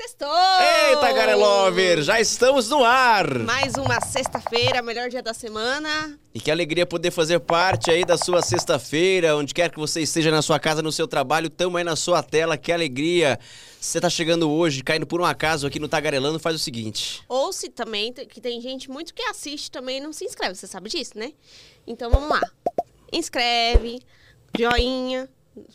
Sextou! Eita, Garelover, já estamos no ar! Mais uma sexta-feira, melhor dia da semana. E que alegria poder fazer parte aí da sua sexta-feira, onde quer que você esteja na sua casa, no seu trabalho, tamo aí na sua tela, que alegria! Você tá chegando hoje, caindo por um acaso aqui no Tagarelando, faz o seguinte. Ou se também, que tem gente muito que assiste também e não se inscreve, você sabe disso, né? Então vamos lá. Inscreve, joinha,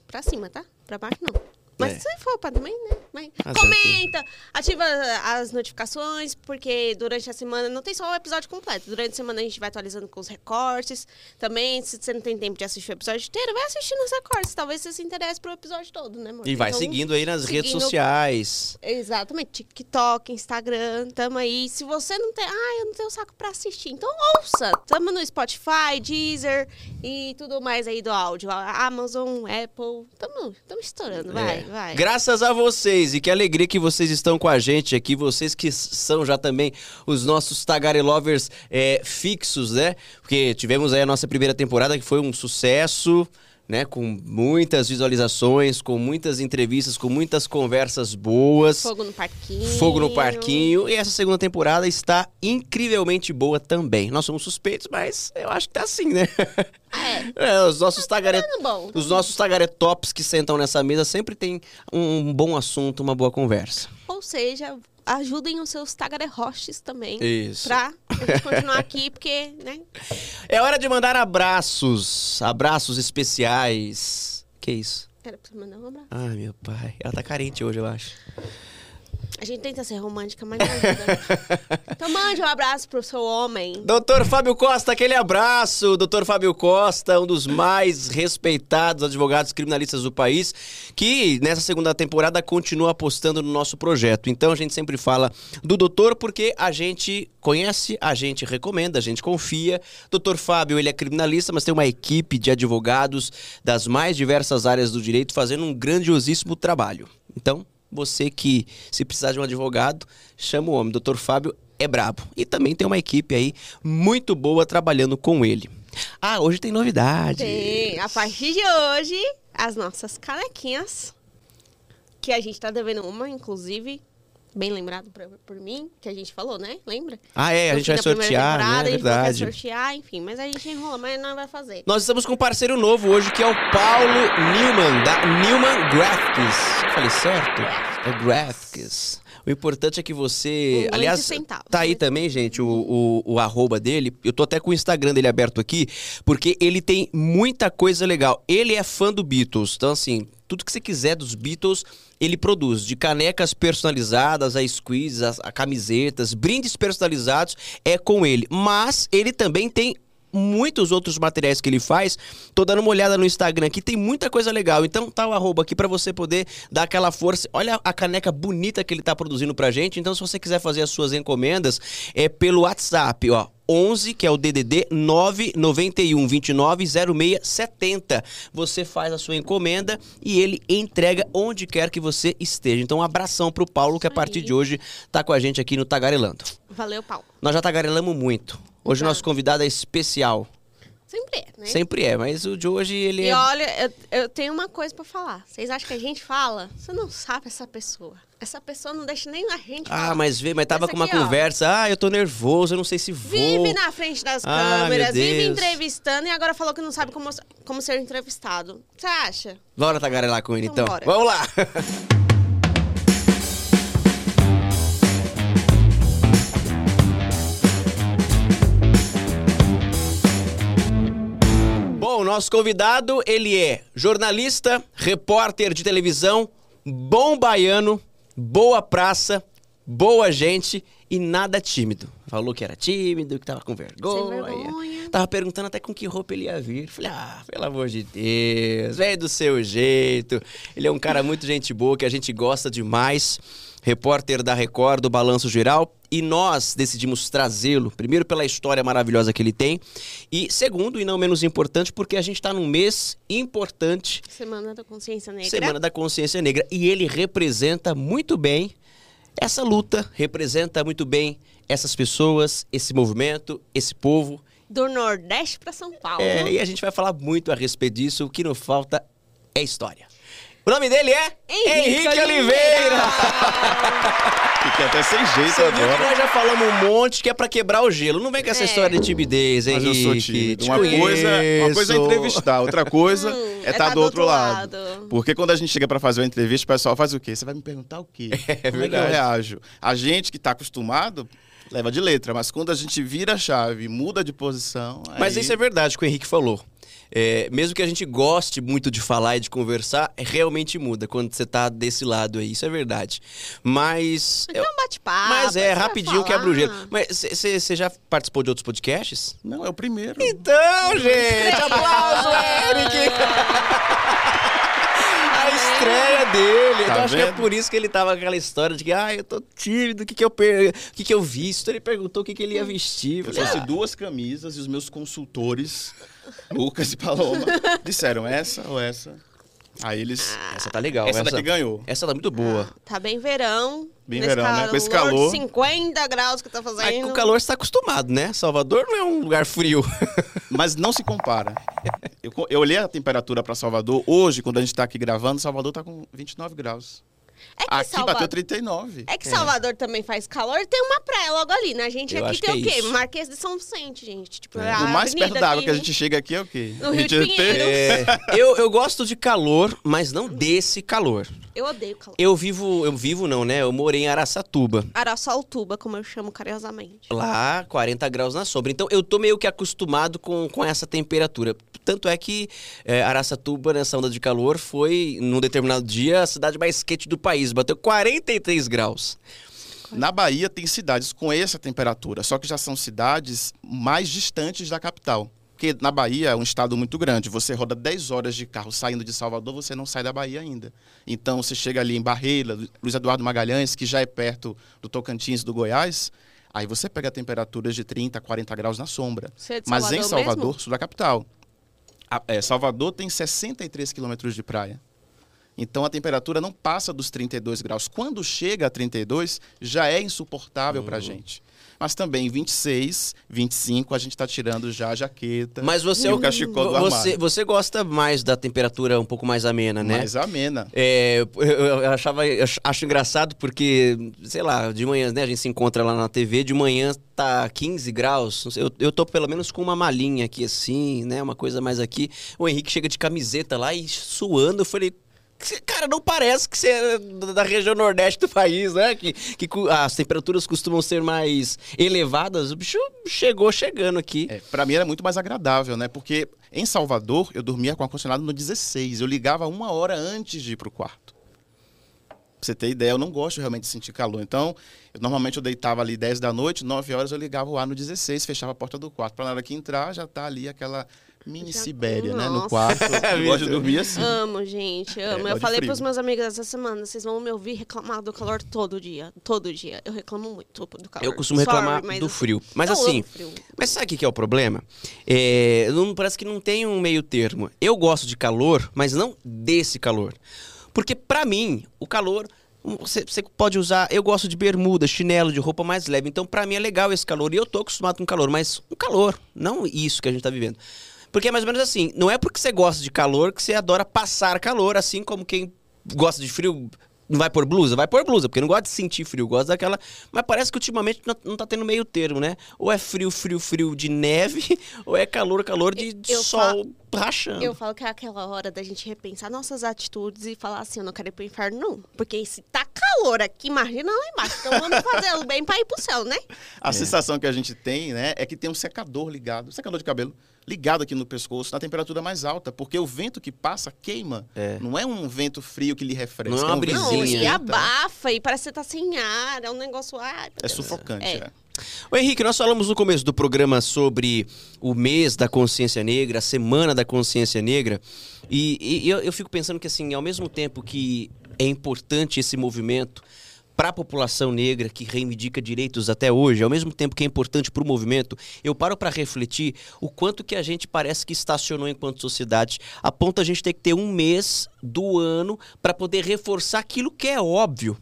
pra cima, tá? Pra baixo não. Mas É. se for pra também, né? Mas o comenta, ativa as notificações, porque durante a semana não tem só o episódio completo. Durante a semana a gente vai atualizando com os recortes. Também, se você não tem tempo de assistir o episódio inteiro, vai assistindo os recortes. Talvez você se interesse pro episódio todo, né, amor? E vai Então, seguindo aí nas redes seguindo- sociais. Exatamente, TikTok, Instagram, tamo aí. Se você não tem, ah, eu não tenho saco pra assistir, então ouça. Tamo no Spotify, Deezer e tudo mais aí do áudio. Amazon, Apple, tamo, tamo estourando, vai, É. vai. Graças a vocês e que alegria que vocês estão com a gente aqui, vocês que são já também os nossos Tagarelovers é, fixos, né? Porque tivemos aí a nossa primeira temporada que foi um sucesso, né? Com muitas visualizações, com muitas entrevistas, com muitas conversas boas. Fogo no parquinho. Fogo no parquinho. E essa segunda temporada está incrivelmente boa também. Nós somos suspeitos, mas eu acho que tá assim, né? É. É, os nossos. Tá bom. Os nossos tagaretops que sentam nessa mesa sempre tem um bom assunto, uma boa conversa. Ou seja, ajudem os seus Tagare Roches também. Isso. Pra a gente continuar aqui, porque, né? É hora de mandar abraços, abraços especiais. Que isso? Era pra você mandar um abraço. Ai, meu pai. Ela tá carente hoje, eu acho. A gente tenta ser romântica, mas não ajuda. então mande um abraço pro seu homem. Doutor Fábio Costa, aquele abraço. Doutor Fábio Costa, um dos mais respeitados advogados criminalistas do país, que nessa segunda temporada continua apostando no nosso projeto. Então a gente sempre fala do doutor porque a gente conhece, a gente recomenda, a gente confia. Doutor Fábio, ele é criminalista, mas tem uma equipe de advogados das mais diversas áreas do direito fazendo um grandiosíssimo trabalho. Então, você que, se precisar de um advogado, chama o homem. Doutor Fábio é brabo. E também tem uma equipe aí muito boa trabalhando com ele. Ah, hoje tem novidade. Tem, a partir de hoje, as nossas canequinhas. Que a gente tá devendo uma, inclusive, bem lembrado por, por mim, que a gente falou, né? Lembra? Ah, é, a gente vai sortear, né? É A gente verdade. sortear, enfim, mas a gente enrola, mas não vai fazer. Nós estamos com um parceiro novo hoje, que é o Paulo Newman, da Newman Graphics. Eu falei certo? É Graphics. O importante é que você. Um aliás, tá aí também, gente, o, o, o arroba dele. Eu tô até com o Instagram dele aberto aqui, porque ele tem muita coisa legal. Ele é fã do Beatles. Então, assim, tudo que você quiser dos Beatles, ele produz. De canecas personalizadas, a squeeze, a, a camisetas, brindes personalizados, é com ele. Mas ele também tem muitos outros materiais que ele faz. Tô dando uma olhada no Instagram aqui, tem muita coisa legal. Então tá o arroba aqui pra você poder dar aquela força. Olha a caneca bonita que ele tá produzindo pra gente. Então se você quiser fazer as suas encomendas, é pelo WhatsApp, ó. 11, que é o DDD 991 29 06 70. Você faz a sua encomenda e ele entrega onde quer que você esteja. Então, um abração pro Paulo, que a partir de hoje tá com a gente aqui no Tagarelando. Valeu, Paulo. Nós já tagarelamos muito. Hoje o Tá. nosso convidado é especial. Sempre é, né? Sempre é, mas o de hoje ele E é. olha, eu, eu tenho uma coisa pra falar. Vocês acham que a gente fala? Você não sabe essa pessoa. Essa pessoa não deixa nem a gente falar. Ah, mas vê, mas tava com uma aqui, ó. conversa. Ah, eu tô nervoso, eu não sei se vou. Vive na frente das Ah, câmeras, vive entrevistando e agora falou que não sabe como, como ser entrevistado. Você acha? Bora tagarelar com ele Então então. Vamos lá. Bom, nosso convidado, ele é jornalista, repórter de televisão, bom baiano, boa praça, boa gente e nada tímido. Falou que era tímido, que tava com vergonha. vergonha. Tava perguntando até com que roupa ele ia vir. Falei, ah, pelo amor de Deus, vem do seu jeito. Ele é um cara muito gente boa, que a gente gosta demais. Repórter da Record, do Balanço Geral. E nós decidimos trazê-lo, primeiro pela história maravilhosa que ele tem. E segundo, e não menos importante, porque a gente tá num mês importante Semana da Consciência Negra. Semana da Consciência Negra. E ele representa muito bem essa luta, representa muito bem essas pessoas, esse movimento, esse povo. Do Nordeste pra São Paulo. É, e a gente vai falar muito a respeito disso. O que não falta é história. O nome dele é Henrique Oliveira. fiquei até sem jeito Você viu que agora. nós já falamos um monte que é pra quebrar o gelo. Não vem com essa É. história de timidez, hein, Mas eu sou Henrique? tímido. Uma coisa, uma coisa é entrevistar, outra coisa Hum, é estar tá do outro lado. Porque quando a gente chega pra fazer uma entrevista, o pessoal faz o quê? Você vai me perguntar o quê? Como é que eu verdade. reajo? A gente que tá acostumado leva de letra, mas quando a gente vira a chave, muda de posição. Mas aí- isso é verdade que o Henrique falou. É, mesmo que a gente goste muito de falar e de conversar, é, realmente muda quando você tá desse lado aí. Isso é verdade. Mas. É um bate-papo. mas é, rapidinho quebra o gelo. Mas você já participou de outros podcasts? Não, é o primeiro. Então, gente, aplauso, Eric! A estreia dele. Tá eu acho que é por isso que ele tava com aquela história de que, ah, eu tô tímido, o que que eu, per... o que que eu visto? Ele perguntou o que que ele ia vestir. Eu Falei, trouxe ah, duas camisas e os meus consultores, Lucas e Paloma, disseram essa ou essa. Aí eles. essa tá legal. essa daqui ganhou. Essa tá muito boa. Tá bem verão. Bem nesse verão, né? Com esse calor de calor. 50 graus que tá fazendo. Aí com o calor você tá acostumado, né? Salvador não é um lugar frio. Mas não se compara. Eu, eu olhei a temperatura para Salvador. Hoje, quando a gente tá aqui gravando, Salvador tá com 29 graus. É que Aqui Salvador... bateu 39. É que Salvador também faz calor e tem uma praia logo ali, né? A gente Eu aqui tem que o é quê? isso. Marquês de São Vicente, gente. Tipo, É. o mais perto da água que a gente chega aqui é o quê? No Rio de. É, eu, eu gosto de calor, mas não desse calor. Eu odeio calor. Eu vivo, eu vivo não, né? Eu morei em Araçatuba. Araçaltuba, como eu chamo carinhosamente. Lá, 40 graus na sombra. Então, eu tô meio que acostumado com, com essa temperatura. Tanto é que é, Araçatuba, nessa onda de calor, foi, num determinado dia, a cidade mais quente do país. Bateu 43 graus. Na Bahia tem cidades com essa temperatura, só que já são cidades mais distantes da capital. Porque na Bahia é um estado muito grande. Você roda 10 horas de carro saindo de Salvador, você não sai da Bahia ainda. Então você chega ali em Barreira, Luiz Eduardo Magalhães, que já é perto do Tocantins e do Goiás, aí você pega temperaturas de 30, 40 graus na sombra. Você é de Mas em Salvador Salvador, mesmo? sul da capital. A- é, Salvador tem 63 quilômetros de praia. Então a temperatura não passa dos 32 graus. Quando chega a 32, já é insuportável Uhum. pra gente. Mas também 26, 25, a gente está tirando já a jaqueta. Mas você e é o cachecol do você, armário. você gosta mais da temperatura um pouco mais amena, né? Mais amena. É, eu, eu achava, eu acho engraçado porque, sei lá, de manhã, né, a gente se encontra lá na TV, de manhã tá 15 graus, eu, eu tô pelo menos com uma malinha aqui assim, né, uma coisa mais aqui. O Henrique chega de camiseta lá e suando, eu falei, "Cê- cara, não parece que você é da região nordeste do país, né, que, que as temperaturas costumam ser mais elevadas, o bicho chegou chegando aqui. É, para mim era muito mais agradável, né? Porque em Salvador eu dormia com ar-condicionado no 16. Eu ligava uma hora antes de ir pro quarto. Pra você ter ideia, eu não gosto realmente de sentir calor. Então, eu, normalmente eu deitava ali 10 da noite, 9 horas eu ligava o ar no 16, fechava a porta do quarto. Pra na hora que entrar, já tá ali aquela mini Já- Sibéria, né? No Nossa. quarto. Eu gosto de dormir assim. Amo, gente, amo. gosto eu falei frio. pros meus amigos essa semana, vocês vão me ouvir reclamar do calor todo dia. Todo dia. Eu reclamo muito do calor. Eu costumo Sorry, reclamar do frio. Mas eu assim, frio. Mas sabe o que é o problema? É, não, parece que não tem um meio termo. Eu gosto de calor, mas não desse calor. Porque pra mim, o calor. Você, você pode usar. Eu gosto de bermuda, chinelo, de roupa mais leve. Então, pra mim é legal esse calor. E eu tô acostumado com calor, mas um calor, não isso que a gente tá vivendo. Porque é mais ou menos assim: não é porque você gosta de calor que você adora passar calor, assim como quem gosta de frio. Não vai pôr blusa? Vai pôr blusa, porque não gosta de sentir frio, gosta daquela. Mas parece que ultimamente não, não tá tendo meio termo, né? Ou é frio, frio, frio de neve, ou é calor, calor de Eu sol rachando. Eu falo que é aquela hora da gente repensar nossas atitudes e falar assim, eu não quero ir pro inferno, não. Porque se tá calor aqui, imagina lá embaixo. Então vamos fazer o bem pra ir pro céu, né? A sensação que a gente tem, né, é que tem um secador ligado, secador de cabelo, ligado aqui no pescoço, na temperatura mais alta, porque o vento que passa queima. É. Não é um vento frio que lhe refresca. Não é uma um vento brisinha. Não, que e esquenta. abafa e parece que você tá sem ar. É um negócio... Meu É sufocante, É. é. Ô Henrique, nós falamos no começo do programa sobre o mês da consciência negra, a semana da consciência negra, e, e eu, eu fico pensando que, assim, ao mesmo tempo que é importante esse movimento para a população negra que reivindica direitos até hoje, ao mesmo tempo que é importante para o movimento, eu paro para refletir o quanto que a gente parece que estacionou enquanto sociedade, a ponto a gente ter que ter um mês do ano para poder reforçar aquilo que é óbvio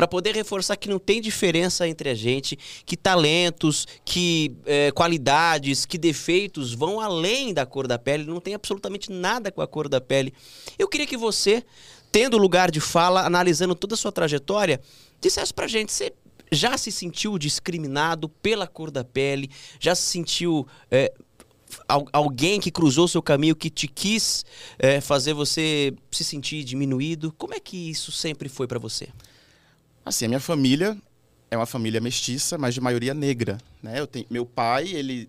para poder reforçar que não tem diferença entre a gente, que talentos, que eh, qualidades, que defeitos vão além da cor da pele, não tem absolutamente nada com a cor da pele. Eu queria que você, tendo lugar de fala, analisando toda a sua trajetória, dissesse pra gente, você já se sentiu discriminado pela cor da pele? Já se sentiu é, al- alguém que cruzou seu caminho que te quis é, fazer você se sentir diminuído? Como é que isso sempre foi pra você? Assim, a minha família é uma família mestiça, mas de maioria negra. Né? Eu tenho, meu pai, ele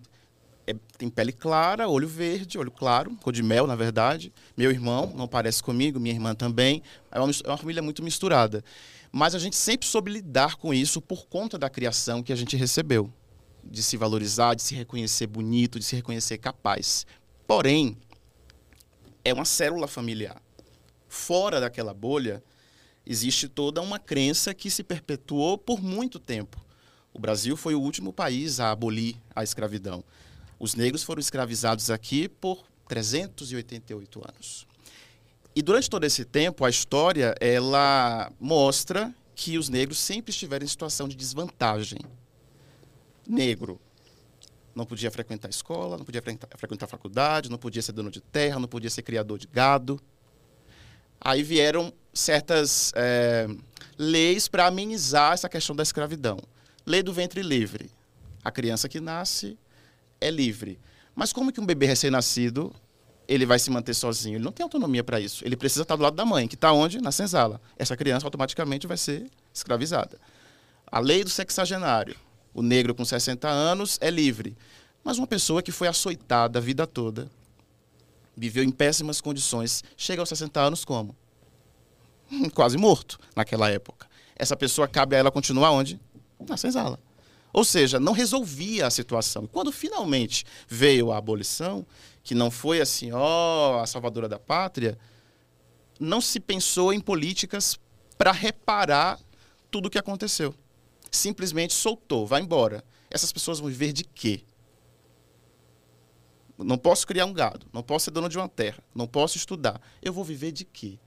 é- tem pele clara, olho verde, olho claro, cor de mel, na verdade. Meu irmão não parece comigo, minha irmã também. É uma, é uma família muito misturada. Mas a gente sempre soube lidar com isso por conta da criação que a gente recebeu. De se valorizar, de se reconhecer bonito, de se reconhecer capaz. Porém, é uma célula familiar. Fora daquela bolha, existe toda uma crença que se perpetuou por muito tempo. O Brasil foi o último país a abolir a escravidão. Os negros foram escravizados aqui por 388 anos. E durante todo esse tempo, a história ela mostra que os negros sempre estiveram em situação de desvantagem. Negro não podia frequentar escola, não podia frequentar, faculdade, não podia ser dono de terra, não podia ser criador de gado. Aí vieram certas eh, leis para amenizar essa questão da escravidão. Lei do ventre livre. A criança que nasce é livre. Mas como que um bebê recém-nascido ele vai se manter sozinho? Ele não tem autonomia para isso. Ele precisa estar do lado da mãe, que está onde? Na senzala. Essa criança automaticamente vai ser escravizada. A lei do sexagenário. O negro com 60 anos é livre. Mas uma pessoa que foi açoitada a vida toda, viveu em péssimas condições, chega aos 60 anos como? Quase morto naquela época. Essa pessoa cabe a ela continuar onde? Na senzala. Ou seja, não resolvia a situação. Quando finalmente veio a abolição, que não foi assim, ó, a salvadora da pátria, não se pensou em políticas para reparar tudo o que aconteceu. Simplesmente soltou, vai embora. Essas pessoas vão viver de quê? Não posso criar um gado, não posso ser dono de uma terra, não posso estudar. Eu vou viver de quê?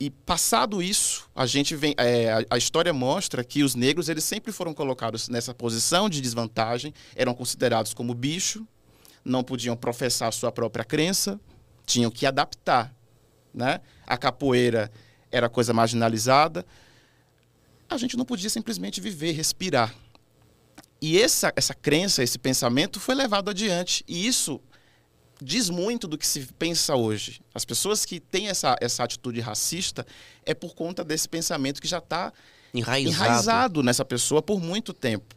E passado isso, a gente vem, é, a, história mostra que os negros eles sempre foram colocados nessa posição de desvantagem, eram considerados como bicho, não podiam professar sua própria crença, tinham que adaptar, né? A capoeira era coisa marginalizada. A gente não podia simplesmente viver, respirar. E essa, essa crença, esse pensamento foi levado adiante. E isso diz muito do que se pensa hoje. As pessoas que têm essa, essa atitude racista é por conta desse pensamento que já está Enraizado. enraizado nessa pessoa por muito tempo.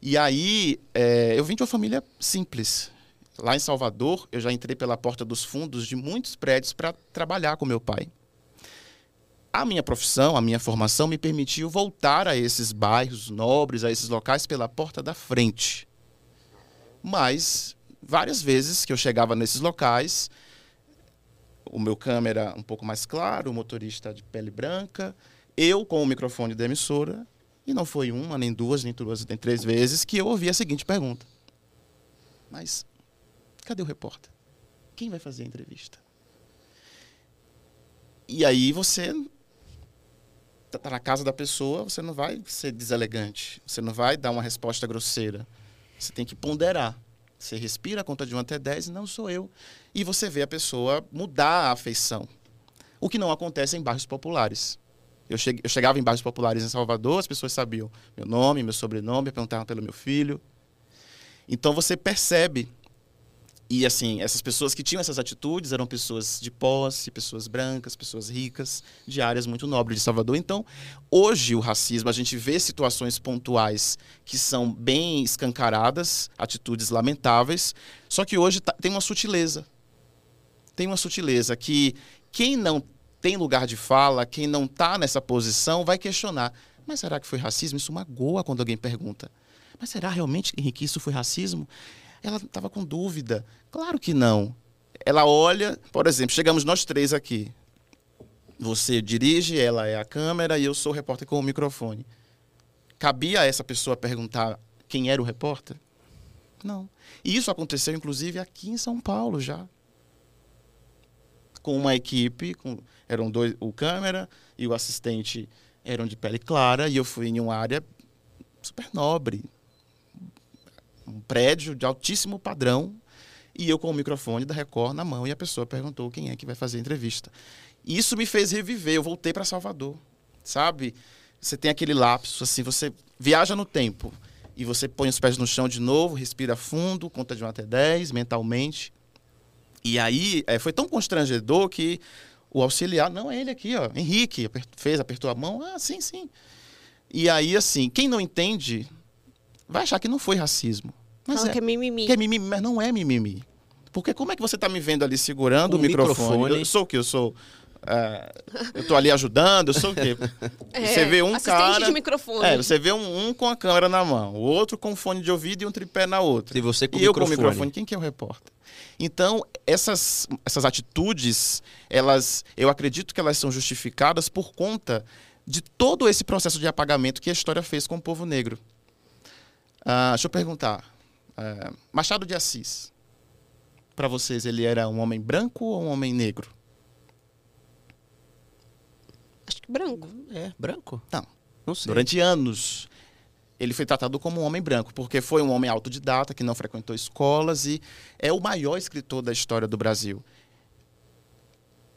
E aí, é, eu vim de uma família simples. Lá em Salvador, eu já entrei pela porta dos fundos de muitos prédios para trabalhar com meu pai. A minha profissão, a minha formação me permitiu voltar a esses bairros nobres, a esses locais pela porta da frente. Mas várias vezes que eu chegava nesses locais, o meu câmera um pouco mais claro, o motorista de pele branca, eu com o microfone da emissora, e não foi uma, nem duas, nem duas, nem três vezes que eu ouvi a seguinte pergunta: Mas cadê o repórter? Quem vai fazer a entrevista? E aí você tá tá na casa da pessoa, você não vai ser deselegante, você não vai dar uma resposta grosseira. Você tem que ponderar. Você respira conta de 1 até 10 e não sou eu. E você vê a pessoa mudar a afeição. O que não acontece em bairros populares. Eu, cheguei, eu chegava em bairros populares em Salvador, as pessoas sabiam meu nome, meu sobrenome, perguntavam pelo meu filho. Então você percebe. E assim, essas pessoas que tinham essas atitudes eram pessoas de posse, pessoas brancas, pessoas ricas, de áreas muito nobres de Salvador. Então, hoje o racismo, a gente vê situações pontuais que são bem escancaradas, atitudes lamentáveis, só que hoje tá- tem uma sutileza. Tem uma sutileza que quem não tem lugar de fala, quem não está nessa posição, vai questionar. Mas será que foi racismo? Isso magoa quando alguém pergunta. Mas será realmente, Henrique, isso foi racismo? Ela estava com dúvida. Claro que não. Ela olha, por exemplo, chegamos nós três aqui. Você dirige, ela é a câmera e eu sou o repórter com o microfone. Cabia a essa pessoa perguntar quem era o repórter? Não. E isso aconteceu, inclusive, aqui em São Paulo já. Com uma equipe, com, eram dois, o câmera e o assistente eram de pele clara, e eu fui em uma área super nobre, um prédio de altíssimo padrão, e eu com o microfone da Record na mão, e a pessoa perguntou quem é que vai fazer a entrevista. Isso me fez reviver, eu voltei para Salvador, sabe? você tem aquele lapso, assim, você viaja no tempo e você põe os pés no chão de novo, respira fundo, conta de 1 até 10 mentalmente. E aí é, foi tão constrangedor que o auxiliar, não é ele aqui, ó, Henrique, fez, apertou a mão, ah, sim, sim. E aí, assim, quem não entende vai achar que não foi racismo. Mas Fala é, que é mimimi. que é mimimi, mas não é mimimi. Porque como é que você está me vendo ali segurando Um o microfone? microfone. Eu sou o quê? Eu sou. é, eu tô ali ajudando, eu sou o quê? É, você vê um cara. de microfone. É, você vê um, um com a câmera na mão, o outro com fone de ouvido e um tripé na outra. E você com e eu microfone. com o microfone. Quem que é o repórter? Então, essas, essas atitudes, elas, eu acredito que elas são justificadas por conta de todo esse processo de apagamento que a história fez com o povo negro. Ah, deixa eu perguntar. Ah, Machado de Assis, para vocês, ele era um homem branco ou um homem negro? Acho que branco. É, branco? Não. Não sei. Durante anos, ele foi tratado como um homem branco, porque foi um homem autodidata, que não frequentou escolas e é o maior escritor da história do Brasil.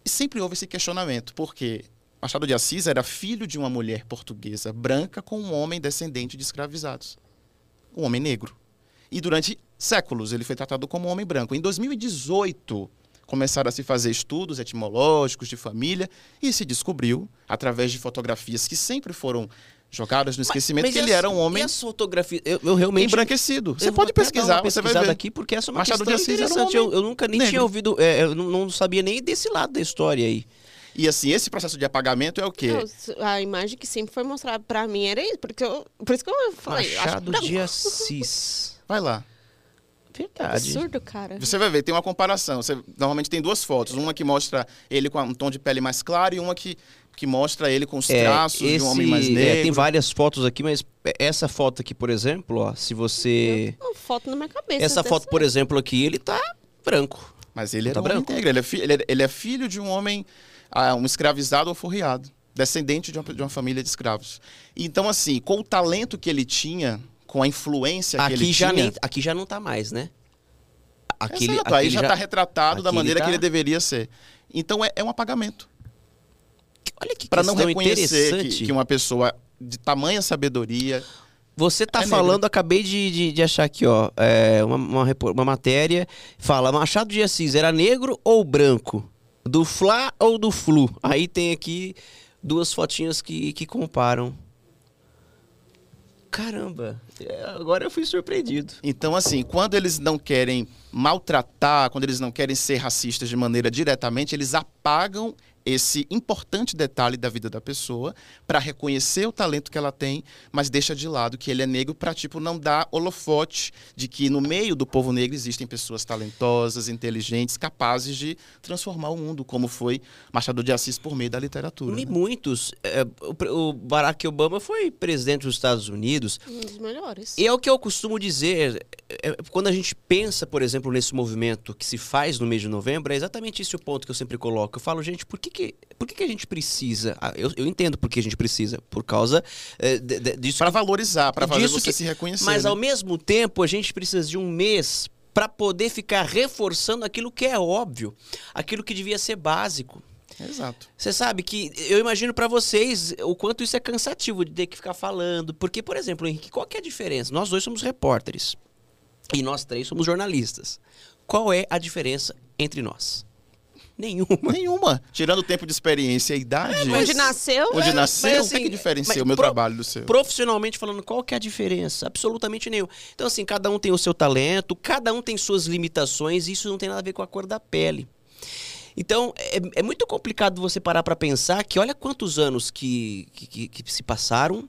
E sempre houve esse questionamento, porque Machado de Assis era filho de uma mulher portuguesa branca com um homem descendente de escravizados. Um homem negro. E durante séculos ele foi tratado como um homem branco. Em 2018, começaram a se fazer estudos etimológicos de família e se descobriu, através de fotografias que sempre foram jogadas no esquecimento, Mas que e ele era um homem E as fotografias? Eu, eu realmente. embranquecido. Você eu pode pesquisar, você vai ver. aqui, porque essa é uma Machado de questão um interessante. homem eu, eu nunca nem negro. tinha ouvido. é, eu não, não sabia nem desse lado da história aí. E assim, esse processo de apagamento é o quê? S- a imagem que sempre foi mostrada pra mim era isso. Porque eu, por isso que eu falei. Machado branco. de Assis. Vai lá. Verdade. Absurdo, cara. Você vai ver, tem uma comparação. Você, normalmente tem duas fotos. Uma que mostra ele com um tom de pele mais claro e uma que, que mostra ele com os É, traços de um homem mais esse- é, negro. tem várias fotos aqui, mas essa foto aqui, por exemplo, ó, se você. Uma foto na minha cabeça. Essa foto, por exemplo, aqui, ele tá branco. Mas ele era Tá um homem branco? negro. Ele é, fi- ele é- ele é filho de um homem, ah, um escravizado ou forreado. Descendente de uma, de uma família de escravos. Então, assim, com o talento que ele tinha, com a influência que Aqui ele já, tinha... nem, aqui já não tá mais, né? Aquele, Exato, aí aquele já está retratado da aqui maneira tá- que ele deveria ser. Então, é, é um apagamento. Olha que Para não reconhecer que, que uma pessoa de tamanha sabedoria... Você tá É falando, acabei de, de, de achar aqui, ó, é, uma, uma, uma matéria, fala, Machado de Assis era negro ou branco? Do Fla ou do Flu? Aí tem aqui duas fotinhas que, que comparam. Caramba, agora eu fui surpreendido. Então, assim, quando eles não querem maltratar, quando eles não querem ser racistas de maneira diretamente, eles apagam esse importante detalhe da vida da pessoa para reconhecer o talento que ela tem, mas deixa de lado que ele é negro para tipo não dar holofote de que no meio do povo negro existem pessoas talentosas, inteligentes, capazes de transformar o mundo, como foi Machado de Assis por meio da literatura. E né? muitos. é, o, Barack Obama foi presidente dos Estados Unidos. Um dos melhores. E é o que eu costumo dizer, é, é, quando a gente pensa, por exemplo, nesse movimento que se faz no mês de novembro, é exatamente esse o ponto que eu sempre coloco. Eu falo, gente, por que, que, por que, que a gente precisa? Ah, eu, eu entendo por que a gente precisa, por causa é, de- de- disso. Para valorizar, para fazer você que- se reconhecer. mas né? ao mesmo tempo, a gente precisa de um mês para poder ficar reforçando aquilo que é óbvio, aquilo que devia ser básico. Exato. Você sabe que eu imagino pra vocês o quanto isso é cansativo de ter que ficar falando. Porque, por exemplo, Henrique, qual que é a diferença? Nós dois somos repórteres e nós três somos jornalistas. Qual é a diferença entre nós? Nenhuma. Nenhuma. Tirando o tempo de experiência e idade. Onde nasceu? Onde É, nasceu, mas o que, assim, que diferencia o meu pro- trabalho do seu? Profissionalmente falando, qual que é a diferença? Absolutamente nenhuma. Então, assim, cada um tem o seu talento, cada um tem suas limitações, e isso não tem nada a ver com a cor da pele. Então, é, é muito complicado você parar para pensar que olha quantos anos que, que, que- que se passaram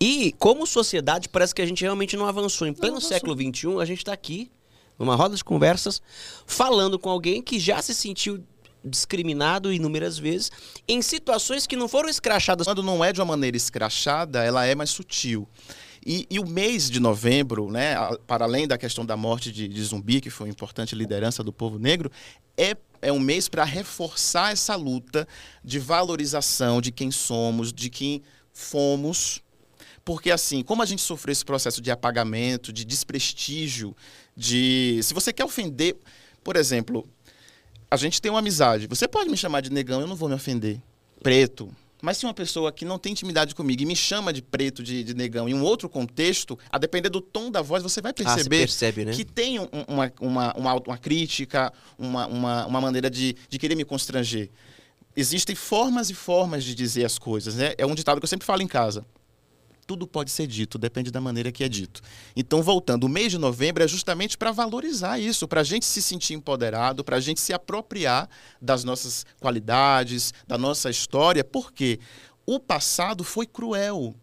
e como sociedade parece que a gente realmente não avançou. Em pleno século XXI, a gente está aqui, numa roda de conversas, falando com alguém que já se sentiu discriminado inúmeras vezes em situações que não foram escrachadas Quando não é de uma maneira escrachada, ela é mais sutil. E, e o mês de novembro, né, para além da questão da morte de, de Zumbi, que foi uma importante liderança do povo negro, é, é um mês para reforçar essa luta de valorização de quem somos, de quem fomos. Porque, assim, como a gente sofreu esse processo de apagamento, de desprestígio, de. Se você quer ofender. Por exemplo, a gente tem uma amizade. Você pode me chamar de negão, eu não vou me ofender. Preto, Mas se uma pessoa que não tem intimidade comigo e me chama de preto, de, de negão, em um outro contexto, a depender do tom da voz, você vai Ah, perceber percebe, né? que tem um- uma, uma, uma, uma crítica, uma, uma, uma maneira de, de querer me constranger. Existem formas e formas de dizer as coisas. Né? É um ditado que eu sempre falo em casa. Tudo pode ser dito, depende da maneira que é dito. Então, voltando, o mês de novembro é justamente para valorizar isso, para a gente se sentir empoderado, para a gente se apropriar das nossas qualidades, da nossa história, porque o passado foi cruel.